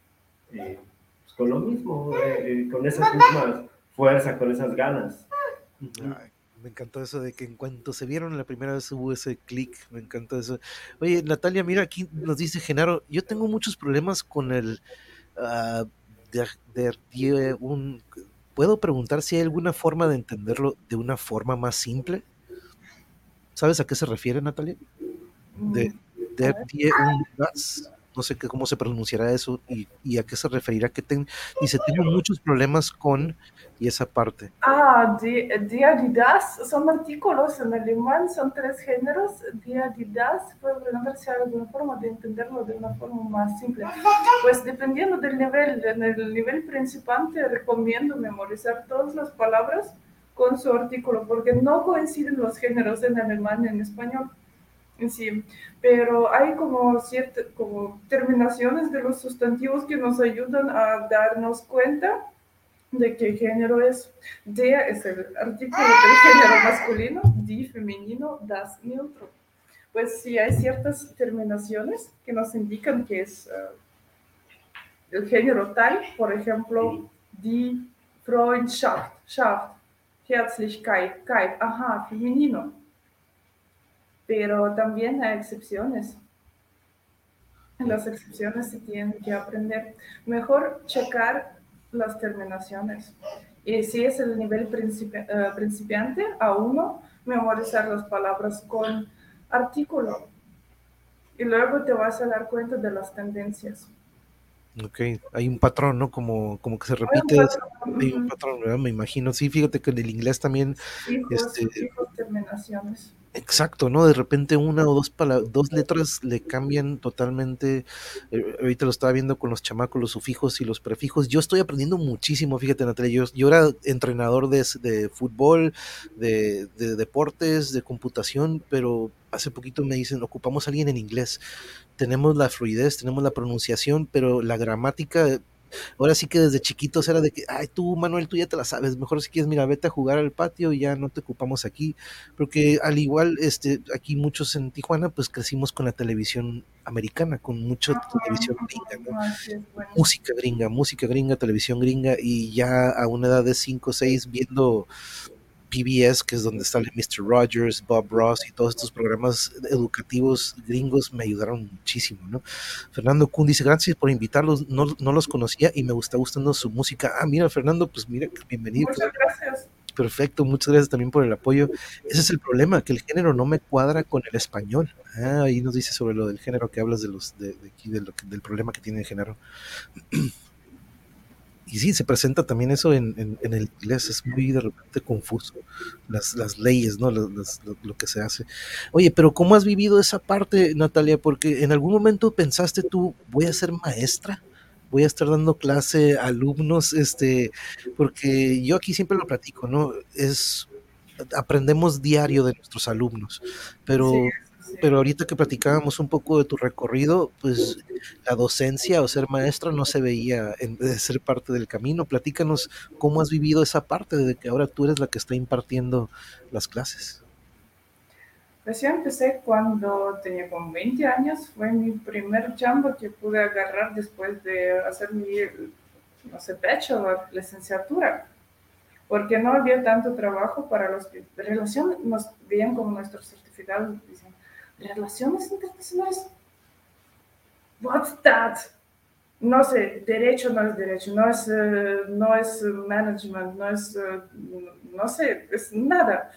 eh, pues, con lo mismo, eh, eh, con esas mismas fuerzas, con esas ganas. Ay, me encantó eso de que en cuanto se vieron la primera vez hubo ese clic, me encantó eso. Oye, Natalia, mira, aquí nos dice Genaro, yo tengo muchos problemas con el... ah, de, de- de un, ¿Puedo preguntar si hay alguna forma de entenderlo de una forma más simple? ¿Sabes a qué se refiere, Natalia? De, die un no sé qué, cómo se pronunciará eso y, a qué se referirá. Que ten- dice, tengo muchos problemas con y esa parte. Ah, das son artículos en alemán, son tres géneros. Der, die, das, puedo preguntar si hay alguna forma de entenderlo de una forma más simple. Pues dependiendo del nivel, en el nivel principiante recomiendo memorizar todas las palabras con su artículo, porque no coinciden los géneros en alemán y en español. Sí, pero hay como ciertas como terminaciones de los sustantivos que nos ayudan a darnos cuenta de qué género es. Der es el artículo del género masculino, die femenino, das neutro. Pues sí, hay ciertas terminaciones que nos indican que es eh, el género tal, por ejemplo, die Freundschaft, Schaft, Herzlichkeit, Keit, ajá, femenino. Pero también hay excepciones. Las excepciones se tienen que aprender. Mejor checar las terminaciones. Y si es el nivel principi- eh, principiante, a uno, memorizar las palabras con artículo. Y luego te vas a dar cuenta de las tendencias. Ok, hay un patrón, ¿no? Como, como que se Hay un repite, patrón, hay un patrón, ¿verdad? Me imagino. Sí, fíjate que en el inglés también, fijos, este, fijos terminaciones. Exacto, ¿no? De repente una o dos, dos letras le cambian totalmente. eh, ahorita lo estaba viendo con los chamacos, los sufijos y los prefijos. Yo estoy aprendiendo muchísimo, fíjate, Natalia. Yo, yo era entrenador de, de fútbol, de, de deportes, de computación, pero hace poquito me dicen, ocupamos a alguien en inglés. Tenemos la fluidez, tenemos la pronunciación, pero la gramática Ahora sí que desde chiquitos era de que, ay, tú, Manuel, tú ya te la sabes, mejor si quieres, mira, vete a jugar al patio y ya no te ocupamos aquí. Porque al igual, este, aquí muchos en Tijuana, pues crecimos con la televisión americana, con mucha televisión gringa, ¿no? Bueno. Música gringa, música gringa, televisión gringa, y ya a una edad de 5 o 6 viendo PBS, que es donde sale Mr. Rogers, Bob Ross y todos estos programas educativos gringos me ayudaron muchísimo, ¿no? Fernando Kuhn dice, gracias por invitarlos, no, no los conocía y me está gustando su música. Ah, mira, Fernando, pues mira, bienvenido. Muchas gracias. Perfecto, muchas gracias también por el apoyo. Ese es el problema, que el género no me cuadra con el español. Ah, ahí nos dice sobre lo del género que hablas de los de, de aquí, de lo que- del problema que tiene el género. Y sí, se presenta también eso en, en- en el inglés, es muy de repente confuso, las, las leyes, ¿no? Las- lo, lo que se hace. Oye, pero ¿cómo has vivido esa parte, Natalia? Porque en algún momento pensaste tú, voy a ser maestra, voy a estar dando clase a alumnos, este, porque yo aquí siempre lo platico, ¿no? Es, aprendemos diario de nuestros alumnos, pero... Pero ahorita que platicábamos un poco de tu recorrido, pues la docencia o ser maestra no se veía en de ser parte del camino. Platícanos cómo has vivido esa parte de que ahora tú eres la que está impartiendo las clases. Pues yo empecé cuando tenía como 20 años, fue mi primer chamba que pude agarrar después de hacer mi, no sé, bachelor, licenciatura, porque no había tanto trabajo para los que relación nos veían como nuestros certificados, dicen, relaciones internacionales, what's that? No sé, derecho no es derecho, no es, eh, no es management, no es, eh, no sé, es nada.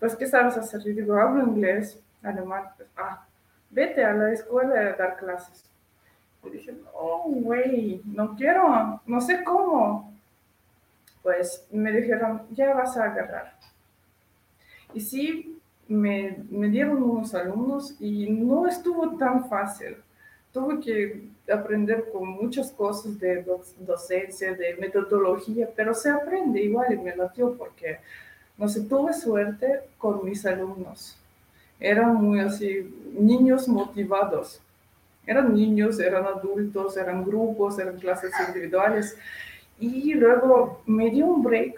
Pues, ¿qué sabes hacer? Yo digo, hablo inglés, alemán. Pues, ah, vete a la escuela a dar clases. Yo dije, no, güey, no quiero, no sé cómo. Pues me dijeron, ya vas a agarrar. Y sí, me, me dieron unos alumnos y no estuvo tan fácil. Tuve que aprender con muchas cosas de doc- docencia, de metodología, pero se aprende igual y me latió porque no sé, tuve suerte con mis alumnos. Eran muy así, niños motivados. Eran niños, eran adultos, eran grupos, eran clases individuales. Y luego me dio un break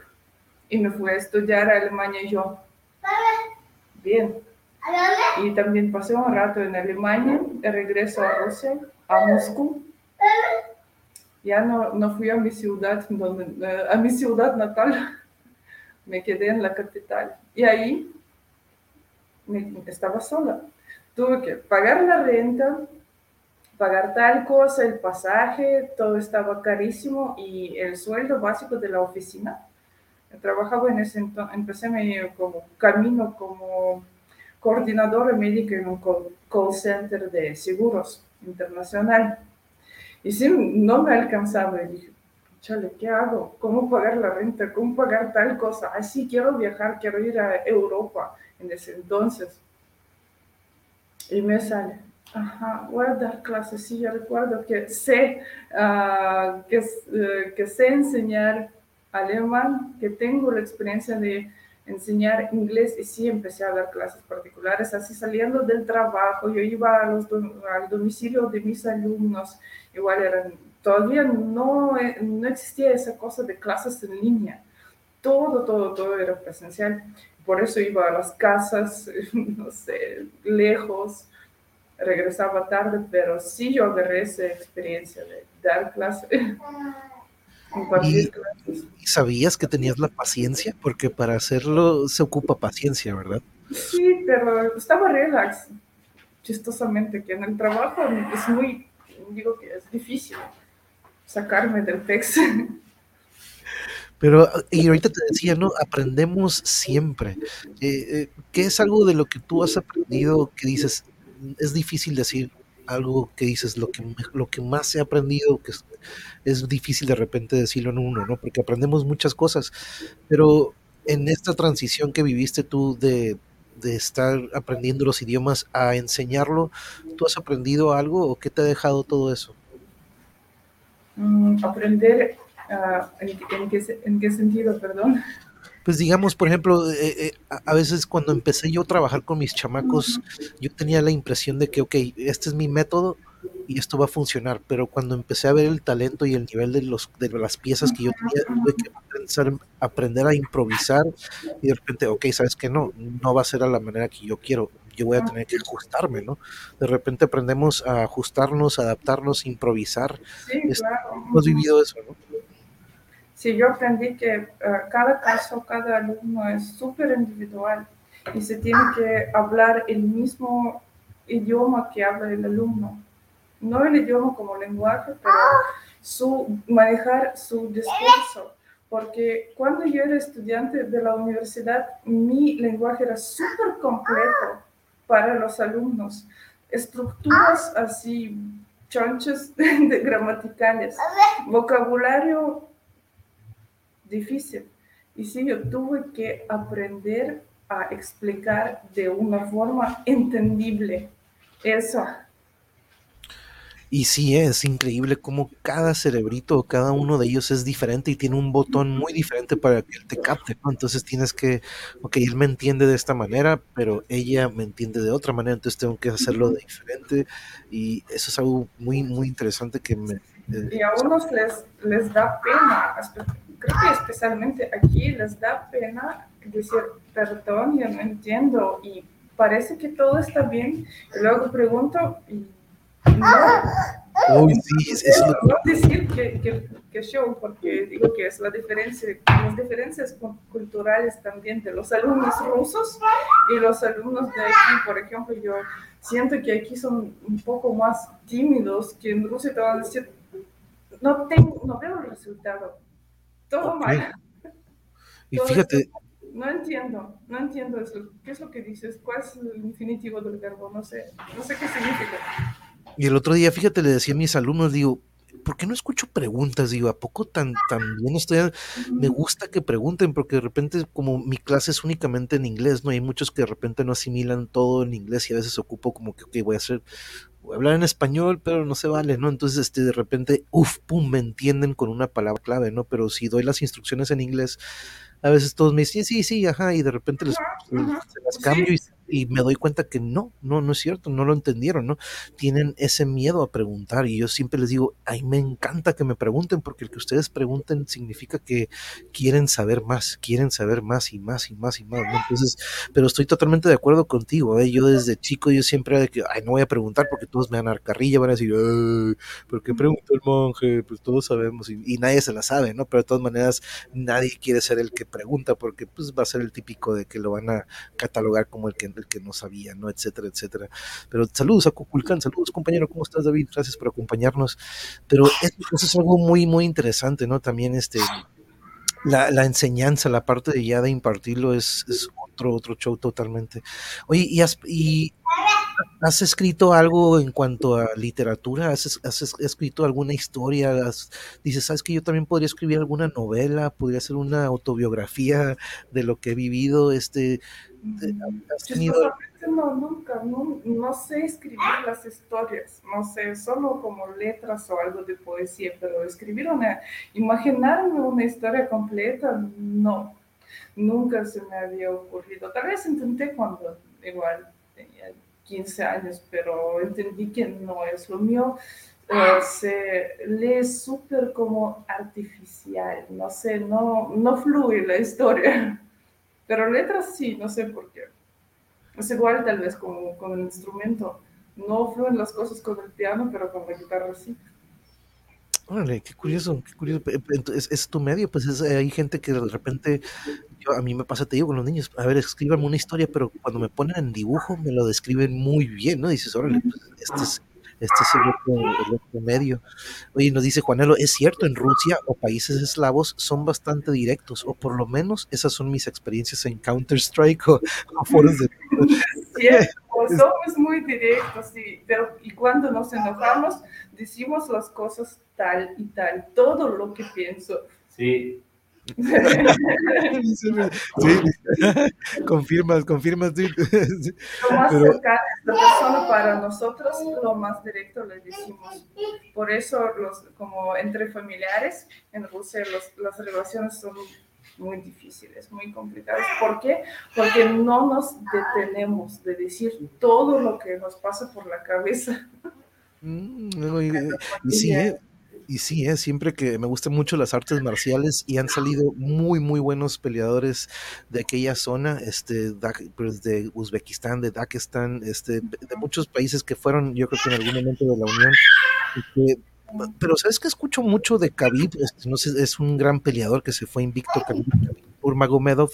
y me fui a estudiar a Alemania y yo. Bien. Y también pasé un rato en Alemania, de regreso a Rusia, a Moscú. Ya no, no fui a mi ciudad, donde, eh, a mi ciudad natal me quedé en la capital. Y ahí me, estaba sola. Tuve que pagar la renta, pagar tal cosa, el pasaje, todo estaba carísimo y el sueldo básico de la oficina. Trabajaba en ese entonces, empecé mi como camino como coordinadora médica en un call, call center de seguros internacional. Y sí, no me alcanzaba. Y dije, chale, ¿qué hago? ¿Cómo pagar la renta? ¿Cómo pagar tal cosa? Ay, sí, quiero viajar, quiero ir a Europa en ese entonces. Y me sale, ajá, voy a dar clases, sí, yo recuerdo que sé, ah, que, eh, que sé enseñar alemán, que tengo la experiencia de enseñar inglés y sí empecé a dar clases particulares, así saliendo del trabajo, yo iba a los dom- al domicilio de mis alumnos, igual eran, todavía no, eh, no existía esa cosa de clases en línea, todo, todo, todo era presencial, por eso iba a las casas, no sé, lejos, regresaba tarde, pero sí yo agarré esa experiencia de dar clases, Y- clases. ¿Y sabías que tenías la paciencia? Porque para hacerlo se ocupa paciencia, ¿verdad? Sí, pero estaba relax. Chistosamente, que en el trabajo es muy, digo que es difícil sacarme del pex. Pero, y ahorita te decía, ¿no? Aprendemos siempre. Eh, eh, ¿qué es algo de lo que tú has aprendido que dices, es difícil decir algo que dices, lo que, lo que más he aprendido, que es, es difícil de repente decirlo en uno, ¿no? Porque aprendemos muchas cosas, pero en esta transición que viviste tú de, de estar aprendiendo los idiomas a enseñarlo, ¿tú has aprendido algo o qué te ha dejado todo eso? Mm, aprender, ah, ¿en, qué, en qué sentido, perdón? Pues digamos, por ejemplo, eh, eh, a a veces cuando empecé yo a trabajar con mis chamacos, yo tenía la impresión de que, ok, este es mi método, y esto va a funcionar, pero cuando empecé a ver el talento y el nivel de, los, de las piezas que yo tenía, tuve que pensar, aprender a improvisar y de repente, ok, sabes que no, no va a ser a la manera que yo quiero, yo voy a tener que ajustarme, ¿no? De repente aprendemos a ajustarnos, adaptarnos, improvisar. Sí, Es- claro. Hemos vivido eso, ¿no? Sí, yo aprendí que eh, cada caso, cada alumno es súper individual y se tiene que hablar el mismo idioma que habla el alumno. No el idioma como lenguaje, pero su, manejar su discurso. Porque cuando yo era estudiante de la universidad, mi lenguaje era súper complejo para los alumnos. Estructuras así, chonchas de gramaticales, vocabulario difícil. Y sí, yo tuve que aprender a explicar de una forma entendible eso. Y sí, es increíble cómo cada cerebrito, cada uno de ellos es diferente y tiene un botón muy diferente para que él te capte, ¿no? Entonces tienes que, ok, él me entiende de esta manera, pero ella me entiende de otra manera, entonces tengo que hacerlo de diferente y eso es algo muy, muy interesante que me... eh, Y a unos les, les da pena, creo que especialmente aquí les da pena decir, perdón, yo no entiendo y parece que todo está bien. Y luego pregunto y no, Uy, sí, es, no decir que, que, que show, porque digo que es la diferencia, las diferencias cu- culturales también de los alumnos rusos y los alumnos de aquí, por ejemplo, yo siento que aquí son un poco más tímidos, que en Rusia te van a decir, no, tengo, no veo el resultado, todo mal, Y todo fíjate, esto- no entiendo, no entiendo eso, ¿qué es lo que dices? ¿Cuál es el infinitivo del verbo? No sé, no sé qué significa. y el otro día, fíjate, le decía a mis alumnos, digo, ¿por qué no escucho preguntas? Digo, ¿a poco tan, tan bien estoy? Me gusta que pregunten, porque de repente, como mi clase es únicamente en inglés, ¿no? Hay muchos que de repente no asimilan todo en inglés y a veces ocupo como que, ok, voy a hacer, hablar en español, pero no se vale, ¿no? Entonces, este, de repente, uff, pum, me entienden con una palabra clave, ¿no? Pero si doy las instrucciones en inglés, a veces todos me dicen, sí, sí, ajá, y de repente les, Ajá, se las sí. cambio y, y me doy cuenta que no, no, no es cierto, no lo entendieron, ¿no? Tienen ese miedo a preguntar y yo siempre les digo, ay, me encanta que me pregunten porque el que ustedes pregunten significa que quieren saber más, quieren saber más y más y más y más, ¿no? Entonces, pero estoy totalmente de acuerdo contigo, ¿eh? Yo desde chico yo siempre era de que, ay, no voy a preguntar porque todos me van a dar carrilla, van a decir, ay, ¿por qué preguntó el monje? Pues todos sabemos y, y nadie se la sabe, ¿no? Pero de todas maneras nadie quiere ser el que pregunta porque pues va a ser el típico de que lo van a catalogar como el que, que no sabía, ¿no? Etcétera, etcétera. Pero saludos a Cuculcán, saludos compañero, ¿cómo estás David? Gracias por acompañarnos. Pero eso, eso es algo muy, muy interesante, ¿no? También este, la, enseñanza, la parte de ya de impartirlo es, es otro, otro show totalmente. Oye, ¿y has, y has escrito algo en cuanto a literatura? ¿Has, has es- escrito alguna historia? Has- dices, ¿sabes que yo también podría escribir alguna novela? ¿Podría ser una autobiografía de lo que he vivido? Este, te- ¿Has tenido Chistosamente no, nunca, no, no sé escribir las historias, no sé, solo como letras o algo de poesía, pero escribir una, imaginarme una historia completa, no, nunca se me había ocurrido. Tal vez intenté cuando igual tenía 15 años, pero entendí que no es lo mío. eh, se lee súper como artificial, no sé, no, no fluye la historia. Pero letras sí, no sé por qué. Es igual tal vez como con el instrumento. No fluyen las cosas con el piano, pero con la guitarra sí. Órale, qué curioso, qué curioso. Entonces, es tu medio, pues es- hay gente que de repente, yo, a mí me pasa, te digo, con los niños, a ver, escríbanme una historia, pero cuando me ponen en dibujo me lo describen muy bien, ¿no? Dices, órale, pues este es, este es el otro, el otro medio. Oye, nos dice Juanelo, es cierto, en Rusia o países eslavos son bastante directos, o por lo menos esas son mis experiencias en Counter-Strike o, o foros de... Cierto, somos muy directos, sí, pero y cuando nos enojamos, decimos las cosas tal y tal, todo lo que pienso. Sí, Sí, confirmas, confirmas, sí. Lo más Pero- cercano persona para nosotros, lo más directo le decimos. Por eso, los, como entre familiares, en Rusia los- las relaciones son muy difíciles, muy complicadas. ¿Por qué? Porque no nos detenemos de decir todo lo que nos pasa por la cabeza. Mm, no, y, y sí, ¿eh? Y sí, ¿eh? siempre que me gustan mucho las artes marciales y han salido muy, muy buenos peleadores de aquella zona, este, pues de Uzbekistán, de Dakistán, este, de muchos países que fueron, yo creo que en algún momento de la Unión. Que, pero sabes que escucho mucho de Khabib, este, no sé, es un gran peleador que se fue invicto, Khabib, Urmagomedov.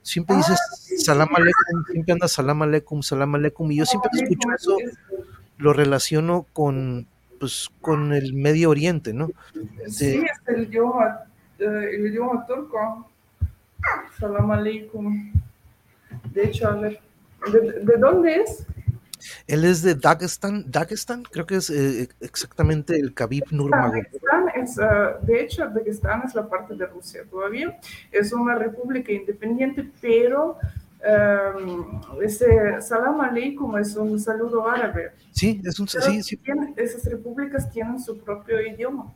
Siempre dices salam aleikum, siempre anda salam aleikum, salam aleikum, y yo siempre que escucho eso lo relaciono con pues con el Medio Oriente, ¿no? Sí, es el idioma, eh, el idioma turco. Salam aleikum. De hecho, a ver, ¿de, de dónde es? Él es de Dagestan, Dagestan, creo que es eh, exactamente el Khabib Nurmagomedov. Dagestan es, uh, de hecho, Dagestan es la parte de Rusia todavía. Es una república independiente, pero um, ese salam aleikum es un saludo árabe. Sí, es un sí, sí. tienen- esas repúblicas tienen su propio idioma.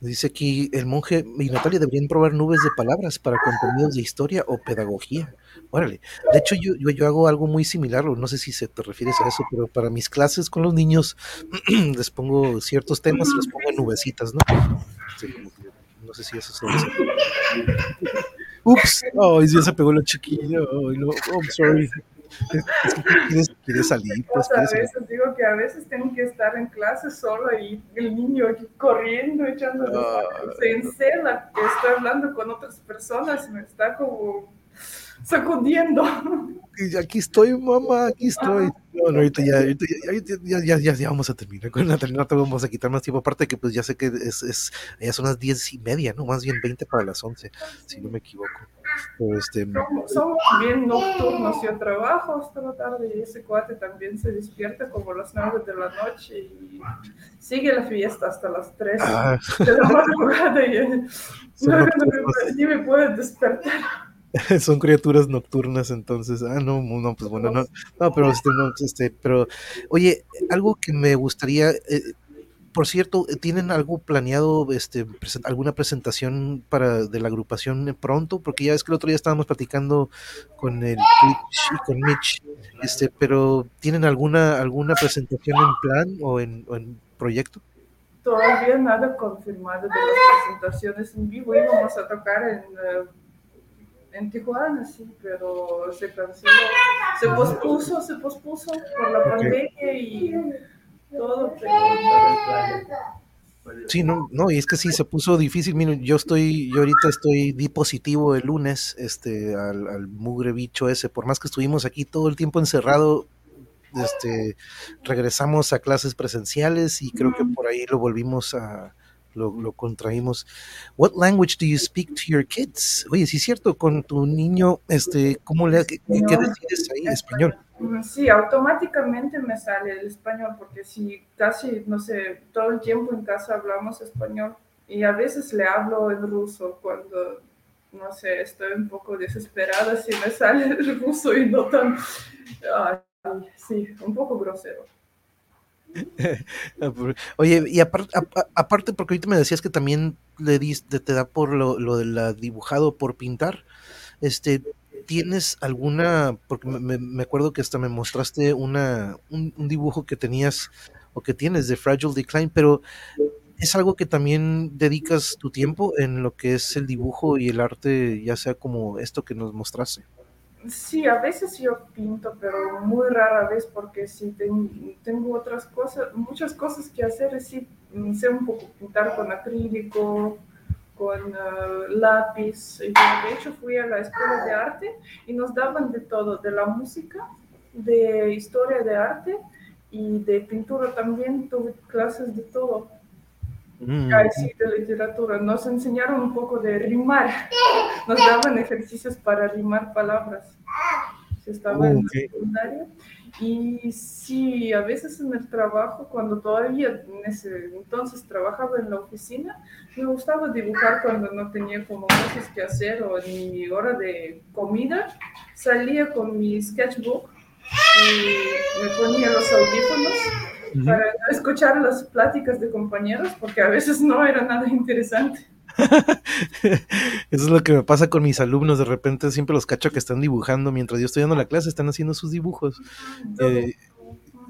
Dice aquí el monje y Natalia deberían probar nubes de palabras para contenidos de historia o pedagogía. Órale. De hecho, yo, yo, yo hago algo muy similar, no sé si se te refieres a eso, pero para mis clases con los niños les pongo ciertos temas y les pongo en nubecitas, ¿no? Sí, no sé si eso se dice. Ups, ay, ya se pegó la chiquilla. Ay, no, oh, I'm sorry. Es que quieres, quieres salir, pues a quieres salir. veces digo que a veces tengo que estar en clase solo y el niño aquí corriendo, echando Ah. se encela estoy hablando con otras personas, me está como sacudiendo. Y aquí estoy, mamá, aquí estoy. No, no, ahorita ya, ahorita ya, ya, ya, ya, vamos a terminar con Natalia, no te vamos a quitar más tiempo, aparte que pues ya sé que es, es ya son las diez y media, ¿no? Más bien 20 para las 11, si no me equivoco. Pero este, Somos, somos bien nocturnos, yo trabajo hasta la tarde y ese cuate también se despierta como a las nueve de la noche y sigue la fiesta hasta las 3 ah, de la madrugada y no me nocturnos. puede- ni me puede despertar. son criaturas nocturnas, entonces, ah, no, no, pues bueno, no, no, pero este, este, pero, oye, algo que me gustaría, eh, por cierto, ¿tienen algo planeado, este, alguna presentación para de la agrupación pronto? Porque ya es que el otro día estábamos platicando con el Twitch y con Mitch, este, pero ¿tienen alguna alguna presentación en plan o en, o en proyecto? Todavía nada confirmado de las presentaciones en vivo. Íbamos a tocar en, eh, en Tijuana, sí, pero se canceló. Se pospuso, se pospuso por la pandemia y todo, pero Sí, no, no, y es que sí, se puso difícil. Miren, yo estoy, yo ahorita estoy di positivo el lunes, este, al, al mugre bicho ese. Por más que estuvimos aquí todo el tiempo encerrado, este, regresamos a clases presenciales y creo que por ahí lo volvimos a, lo, lo contraímos. What language do you speak to your kids? Oye, sí es cierto, con tu niño, este, ¿cómo le, qué, qué decides ahí? Español. Sí, automáticamente me sale el español, porque si casi, no sé, todo el tiempo en casa hablamos español y a veces le hablo en ruso cuando, no sé, estoy un poco desesperada si me sale el ruso y no tan, sí, un poco grosero. Oye, y aparte, porque ahorita me decías que también le te, da por lo, lo de la dibujado por pintar, este, ¿tienes alguna, porque me- me acuerdo que hasta me mostraste una, un, un dibujo que tenías o que tienes de Fragile Decline, pero ¿es algo que también dedicas tu tiempo en lo que es el dibujo y el arte, ya sea como esto que nos mostraste? Sí, a veces yo pinto, pero muy rara vez porque sí ten- tengo otras cosas, muchas cosas que hacer. Sí, sé un poco pintar con acrílico, con eh, lápiz. De hecho, fui a la escuela de arte y nos daban de todo, de la música, de historia de arte y de pintura también. Tuve clases de todo. Mm, Ay, sí, de literatura. Nos enseñaron un poco de rimar. Nos daban ejercicios para rimar palabras. Yo estaba en Ok. la secundaria. Y sí, a veces en el trabajo, cuando todavía en ese entonces trabajaba en la oficina, me gustaba dibujar cuando no tenía como cosas que hacer o en mi hora de comida. Salía con mi sketchbook y me ponía los audífonos Para no escuchar las pláticas de compañeros, porque a veces no era nada interesante. Eso es lo que me pasa con mis alumnos. De repente siempre los cacho que están dibujando mientras yo estoy dando la clase, están haciendo sus dibujos. Eh,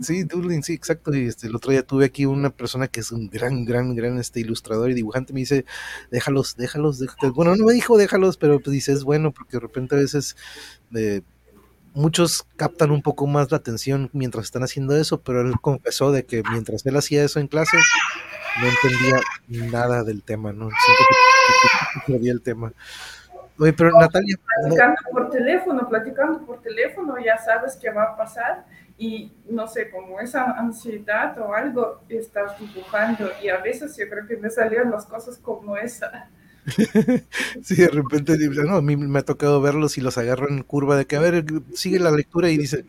Sí, Dublin, sí, exacto. Y este, el otro día tuve aquí una persona que es un gran, gran, gran este, ilustrador y dibujante. Me dice, déjalos, déjalos, déjalos. Bueno, no me dijo déjalos, pero pues dice, es bueno, porque de repente a veces eh, muchos captan un poco más la atención mientras están haciendo eso, pero él confesó de que mientras él hacía eso en clase, no entendía nada del tema, ¿no? Siento que, perdía el tema. Oye, pero Natalia, no- Platicando por teléfono, platicando por teléfono, ya sabes qué va a pasar y no sé, como esa ansiedad o algo, estás dibujando y a veces yo creo que me salían las cosas como esa. Sí, de repente, no, a mí me ha tocado verlos y los agarro en curva de que, a ver, sigue la lectura y dice,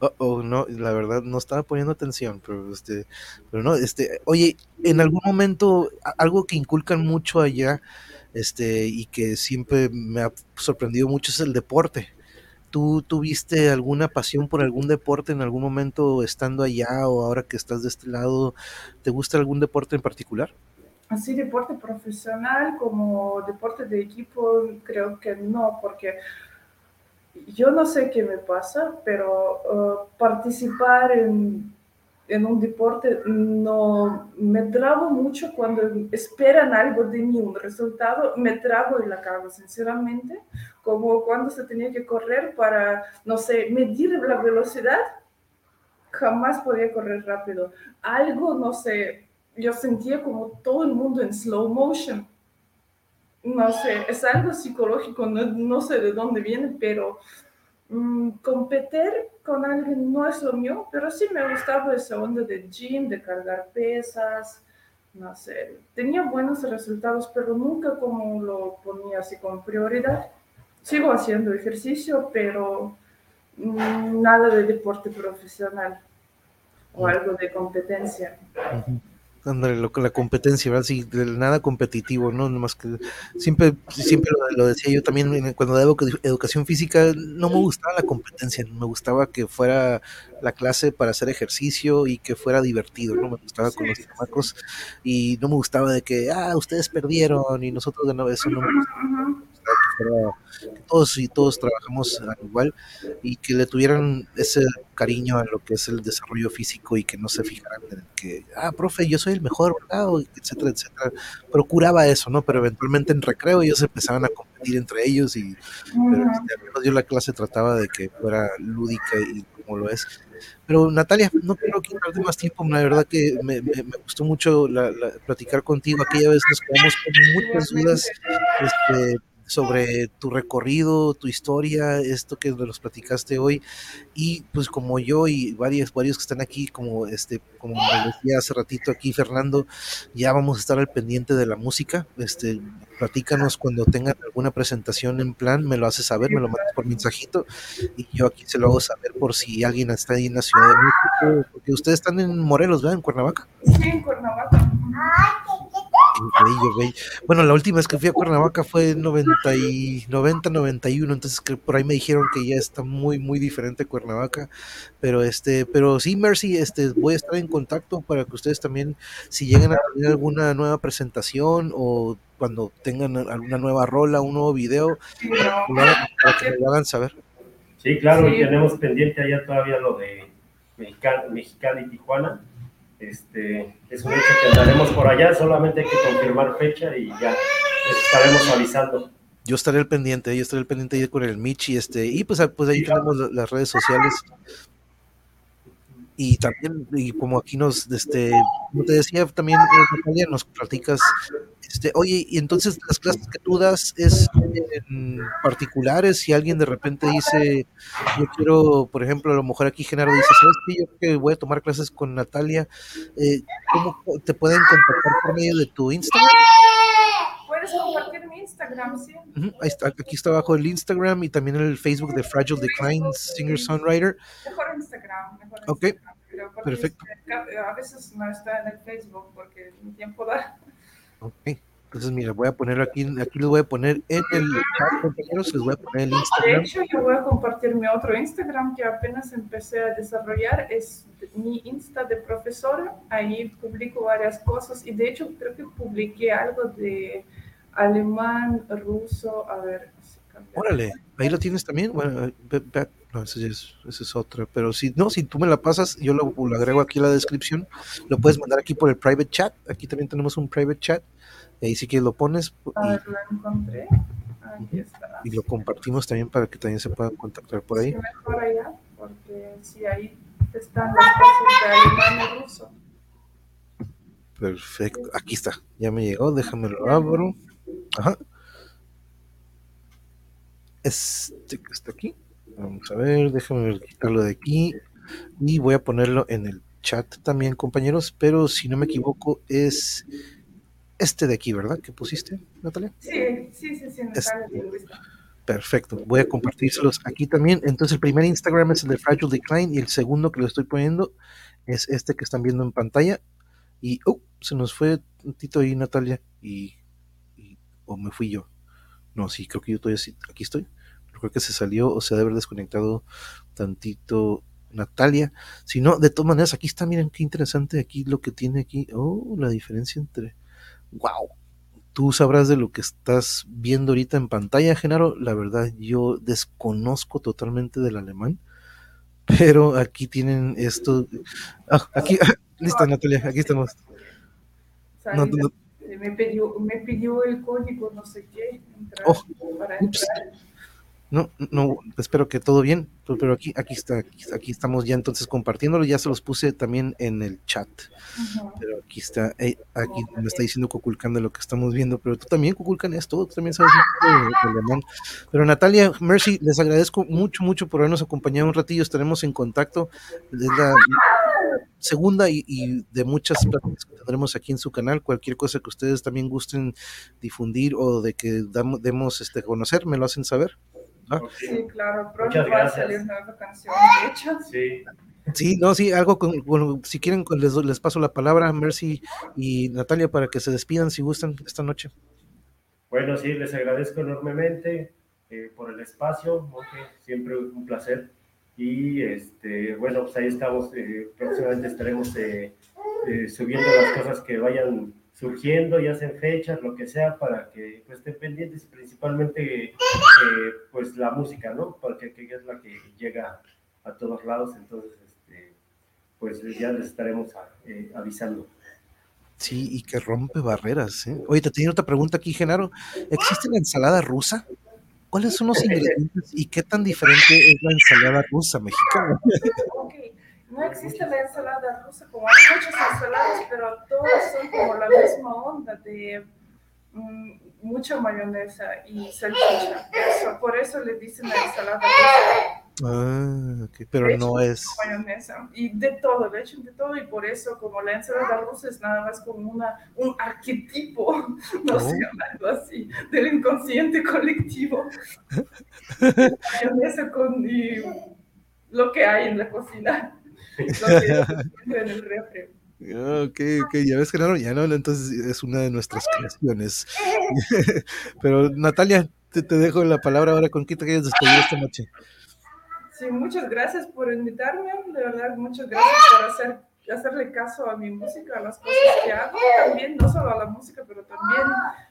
oh, oh, no, la verdad no estaba poniendo atención, pero este, pero no, este, oye, en algún momento, algo que inculcan mucho allá, este, y que siempre me ha sorprendido mucho es el deporte. ¿Tú tuviste alguna pasión por algún deporte en algún momento estando allá o ahora que estás de este lado? ¿Te gusta algún deporte en particular? Así deporte profesional como deporte de equipo, creo que no, porque yo no sé qué me pasa, pero uh, participar en, en, un deporte no me trabo mucho cuando esperan algo de mí, un resultado, me trabo y la cago, sinceramente, como cuando se tenía que correr para, no sé, medir la velocidad, jamás podía correr rápido. Algo, no sé, yo sentía como todo el mundo en slow motion. No sé, es algo psicológico, no, no sé de dónde viene, pero um, competir con alguien no es lo mío, pero sí me gustaba esa onda de gym, de cargar pesas, no sé, tenía buenos resultados, pero nunca como lo ponía así como prioridad. Sigo haciendo ejercicio, pero um, nada de deporte profesional o algo de competencia. Uh -huh. Andale, lo, la competencia, ¿verdad? Sí, nada competitivo, ¿no? Más que siempre, siempre lo, lo, decía yo también cuando daba educación física, no me gustaba la competencia, me gustaba que fuera la clase para hacer ejercicio y que fuera divertido, ¿no? Me gustaba con los chamacos y no me gustaba de que, ah, ustedes perdieron y nosotros ganamos, eso no me gustaba. Fuera, que todos y todos trabajamos igual y que le tuvieran ese cariño a lo que es el desarrollo físico y que no se fijaran en que, ah, profe, yo soy el mejor, ¿verdad? O etcétera, etcétera. Procuraba eso, ¿no? Pero eventualmente en recreo ellos empezaban a competir entre ellos y pero, este, al yo la clase trataba de que fuera lúdica y como lo es. Pero Natalia, no quiero quitarte más tiempo, la verdad que me, me, me gustó mucho la, la, platicar contigo. Aquella vez nos quedamos con muchas dudas este, sobre tu recorrido, tu historia, esto que nos platicaste hoy. Y pues como yo y varios, varios que están aquí, como este, como me decía hace ratito aquí Fernando, ya vamos a estar al pendiente de la música. Este, platícanos cuando tengan alguna presentación en plan, me lo haces saber, me lo mandas por mensajito y yo aquí se lo hago saber por si alguien está ahí en la Ciudad de México, porque ustedes están en Morelos, ¿verdad? En Cuernavaca. Sí, en Cuernavaca. Bello, bello. Bueno, la última vez que fui a Cuernavaca fue en 90, y 90, 91, entonces que por ahí me dijeron que ya está muy, muy diferente Cuernavaca, pero este, pero sí, Mercy, este, voy a estar en contacto para que ustedes también, si llegan a tener alguna nueva presentación o cuando tengan alguna nueva rola, un nuevo video, Sí, para, que, lo hagan, para que me lo hagan saber. Sí, claro, Sí. y tenemos pendiente allá todavía lo de Mexicali, Mexicali y Tijuana. Este, es un hecho que andaremos por allá, solamente hay que confirmar fecha y ya les estaremos avisando. Yo estaré al pendiente, yo estaré al pendiente con el Michi, este, y pues, ah, pues ahí tenemos la- las redes sociales. Y también, y como aquí nos, este, como te decía, también eh, Natalia, nos platicas, este, oye, y entonces las clases que tú das es particulares, si alguien de repente dice, yo quiero, por ejemplo, a lo mejor aquí Genaro dice, ¿sabes qué? Yo que voy a tomar clases con Natalia, eh, ¿cómo te pueden contactar por medio de tu Instagram? Puedes compartir mi Instagram, sí. Ujú, Ahí está, aquí está abajo el Instagram y también el Facebook de Fragile Decline Singer Songwriter. Mejor Instagram. Mejor Ok, Instagram, perfecto. este, A veces no está en el Facebook porque mi tiempo da. Ok. Entonces, mira, voy a poner aquí, aquí les voy a poner en el chat, compañeros, les voy a poner el De Instagram. hecho, yo voy a compartir mi otro Instagram que apenas empecé a desarrollar. Es mi Insta de profesora. Ahí publico varias cosas y de hecho creo que publiqué algo de alemán, ruso. A ver, cambiar. Órale, ahí lo tienes también. Bueno, eh, no, esa es, es otra. Pero si no, si tú me la pasas, yo lo, lo agrego aquí a la descripción. Lo puedes mandar aquí por el private chat. Aquí también tenemos un private chat. Ahí sí que lo pones A y, ver, lo encontré. Aquí está. y lo compartimos también para que también se puedan contactar por ahí. Sí, mejor allá, porque si ahí están las cosas de alemán y ruso. Perfecto. Aquí está. Ya me llegó. Déjame lo abro. Ajá. Este que está aquí. Vamos a ver. Déjame quitarlo de aquí. Y voy a ponerlo en el chat también, compañeros. Pero si no me equivoco, es este de aquí, ¿verdad? Que pusiste, Natalia. Sí, sí, sí, sí, me Es- sale lingüista. Perfecto. Voy a compartírselos aquí también. Entonces, el primer Instagram es el de Fragile Decline. Y el segundo que lo estoy poniendo es este que están viendo en pantalla. Y oh, se nos fue un tito ahí, Natalia. Y, y- o me fui yo. No, sí, creo que yo todavía aquí estoy. Creo que se salió o se debe haber desconectado tantito Natalia. Si no, de todas maneras, aquí está, miren qué interesante aquí lo que tiene aquí. Oh, la diferencia entre. ¡Wow! Tú sabrás de lo que estás viendo ahorita en pantalla, Genaro. La verdad, yo desconozco totalmente del alemán. Pero aquí tienen esto. Ah, aquí, lista, Natalia, aquí estamos. No, no, Me, pidió, me pidió el código, no sé qué, entrar, Oh, para entrar. No, no, espero que todo bien, pero pero aquí, aquí está, aquí, estamos ya entonces compartiéndolo, ya se los puse también en el chat, pero aquí está, eh, aquí me está diciendo Cuculcán de lo que estamos viendo, pero tú también Cuculcán esto, tú también sabes alemán. Pero Natalia, Mercy, les agradezco mucho, mucho por habernos acompañado un ratillo, estaremos en contacto, es la segunda y, y de muchas pláticas que tendremos aquí en su canal, cualquier cosa que ustedes también gusten difundir o de que damos, demos este, conocer, me lo hacen saber. Ok. Sí, claro, pronto va a salir nueva canción, de hecho. Sí, Sí, no, sí, algo con, bueno, si quieren les, les paso la palabra a Mercy y Natalia para que se despidan si gustan esta noche. Bueno, sí, les agradezco enormemente eh, por el espacio, siempre un placer. Y este, bueno, pues ahí estamos, eh, próximamente estaremos eh, eh, subiendo las cosas que vayan surgiendo, ya sean fechas, lo que sea, para que pues, estén pendientes y principalmente eh, pues la música, ¿no? Porque que es la que llega a todos lados, entonces este, pues ya les estaremos a- eh, avisando. Sí, y que rompe barreras. ¿eh? Oye, te tenía otra pregunta aquí, Genaro. ¿Existe la ensalada rusa? ¿Cuáles son los ingredientes y qué tan diferente es la ensalada rusa mexicana? No existe la ensalada rusa, como hay muchas ensaladas, pero todas son como la misma onda de mm, mucha mayonesa y salchicha. Eso, por eso le dicen la ensalada rusa. Ah, ok, pero hecho, no es. mayonesa y de todo, le echan de todo y por eso como la ensalada rusa es nada más como una, un arquetipo, no Oh. sé, algo así, del inconsciente colectivo. mayonesa con y lo que hay en la cocina, en el refri. Ah, Ok, ok, ya ves, Genaro, ya no, entonces es una de nuestras creaciones. Pero Natalia, te, te dejo la palabra ahora con quién te quieres despedir esta noche. Sí, muchas gracias por invitarme, de verdad, muchas gracias por hacer, hacerle caso a mi música, a las cosas que hago, también, no solo a la música, pero también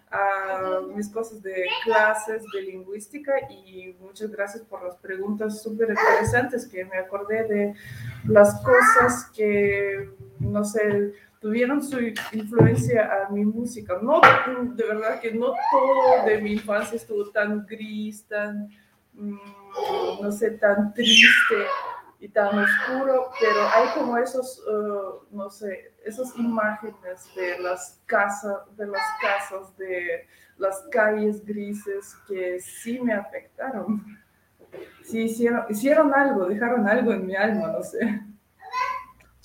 a mis cosas de clases de lingüística y muchas gracias por las preguntas súper interesantes que me acordé de las cosas que, no sé, tuvieron su influencia a mi música. No, de verdad que no todo de mi infancia estuvo tan gris, tan mm, no sé, tan triste y tan oscuro, pero hay como esos, uh, no sé, esas imágenes de las casas, de las casas, de las calles grises que sí me afectaron. Sí hicieron, hicieron algo, dejaron algo en mi alma, no sé.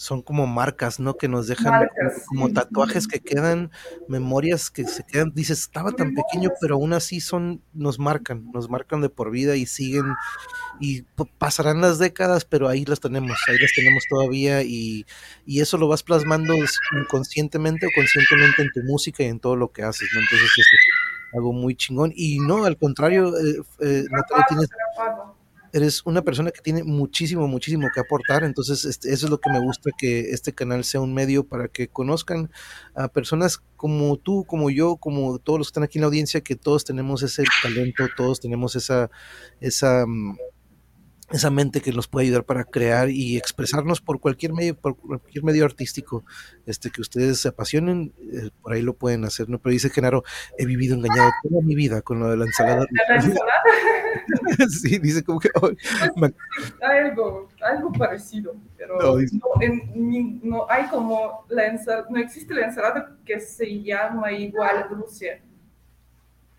Son como marcas, ¿no? Que nos dejan Marcas, como sí. tatuajes que quedan, memorias que se quedan, dices, estaba tan pequeño, pero aún así son, nos marcan, nos marcan de por vida y siguen, y pasarán las décadas, pero ahí las tenemos, ahí las tenemos todavía y, y eso lo vas plasmando inconscientemente o conscientemente en tu música y en todo lo que haces, ¿no? Entonces es algo muy chingón y no, al contrario, eh, eh, tienes. Eres una persona que tiene muchísimo, muchísimo que aportar, entonces este, eso es lo que me gusta, que este canal sea un medio para que conozcan a personas como tú, como yo, como todos los que están aquí en la audiencia, que todos tenemos ese talento, todos tenemos esa, esa, mm, esa mente que nos puede ayudar para crear y expresarnos por cualquier medio, por cualquier medio artístico, este que ustedes se apasionen, eh, por ahí lo pueden hacer, ¿no? Pero dice Genaro, he vivido engañado toda mi vida con lo de la ensalada. ¿La ensalada? sí, dice como que oh, me- algo, algo parecido, pero No, dice- no, en- ni- no hay como la ensalada, no existe la ensalada que se llama igual en Rusia,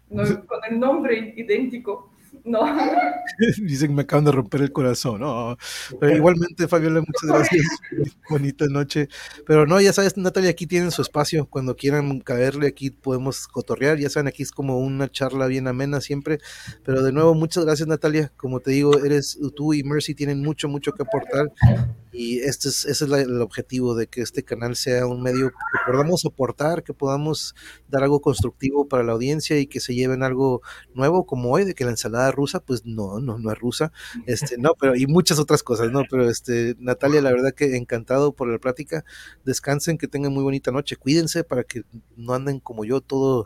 no, con el nombre idéntico, no. Dicen, me acaban de romper el corazón. No, pero igualmente, Fabiola, muchas gracias. Bonita noche. Pero no, ya sabes, Natalia, aquí tienen su espacio. Cuando quieran caerle, aquí podemos cotorrear. Ya saben, aquí es como una charla bien amena siempre. Pero de nuevo, muchas gracias, Natalia. Como te digo, eres tú y Mercy tienen mucho, mucho que aportar. Y este es, ese es la- el objetivo de que este canal sea un medio que podamos aportar, que podamos dar algo constructivo para la audiencia y que se lleven algo nuevo como hoy de que la ensalada rusa pues no no no es rusa este no pero y muchas otras cosas no pero este Natalia la verdad que encantado por la plática. Descansen que tengan muy bonita noche. Cuídense para que no anden como yo todo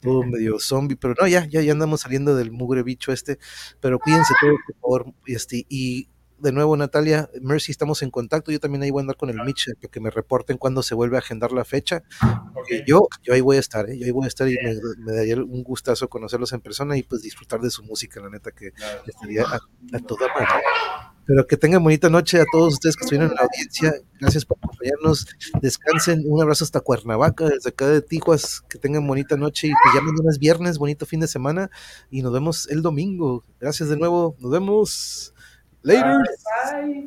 todo medio zombie. Pero no ya ya ya andamos saliendo del mugre bicho este. Pero cuídense todos por favor este y de nuevo, Natalia, Mercy, estamos en contacto. Yo también ahí voy a andar con el Mitch eh, para que me reporten cuando se vuelve a agendar la fecha. Porque yo, yo ahí voy a estar, ¿eh? yo ahí voy a estar y me, me daría un gustazo conocerlos en persona y pues disfrutar de su música, la neta que estaría a, a toda. Pero que tengan bonita noche a todos ustedes que estuvieron en la audiencia. Gracias por acompañarnos. Descansen. Un abrazo hasta Cuernavaca, desde acá de Tijuas. Que tengan bonita noche y pues ya mañana es viernes, bonito fin de semana. Y nos vemos el domingo. Gracias de nuevo. Nos vemos. Later. Bye.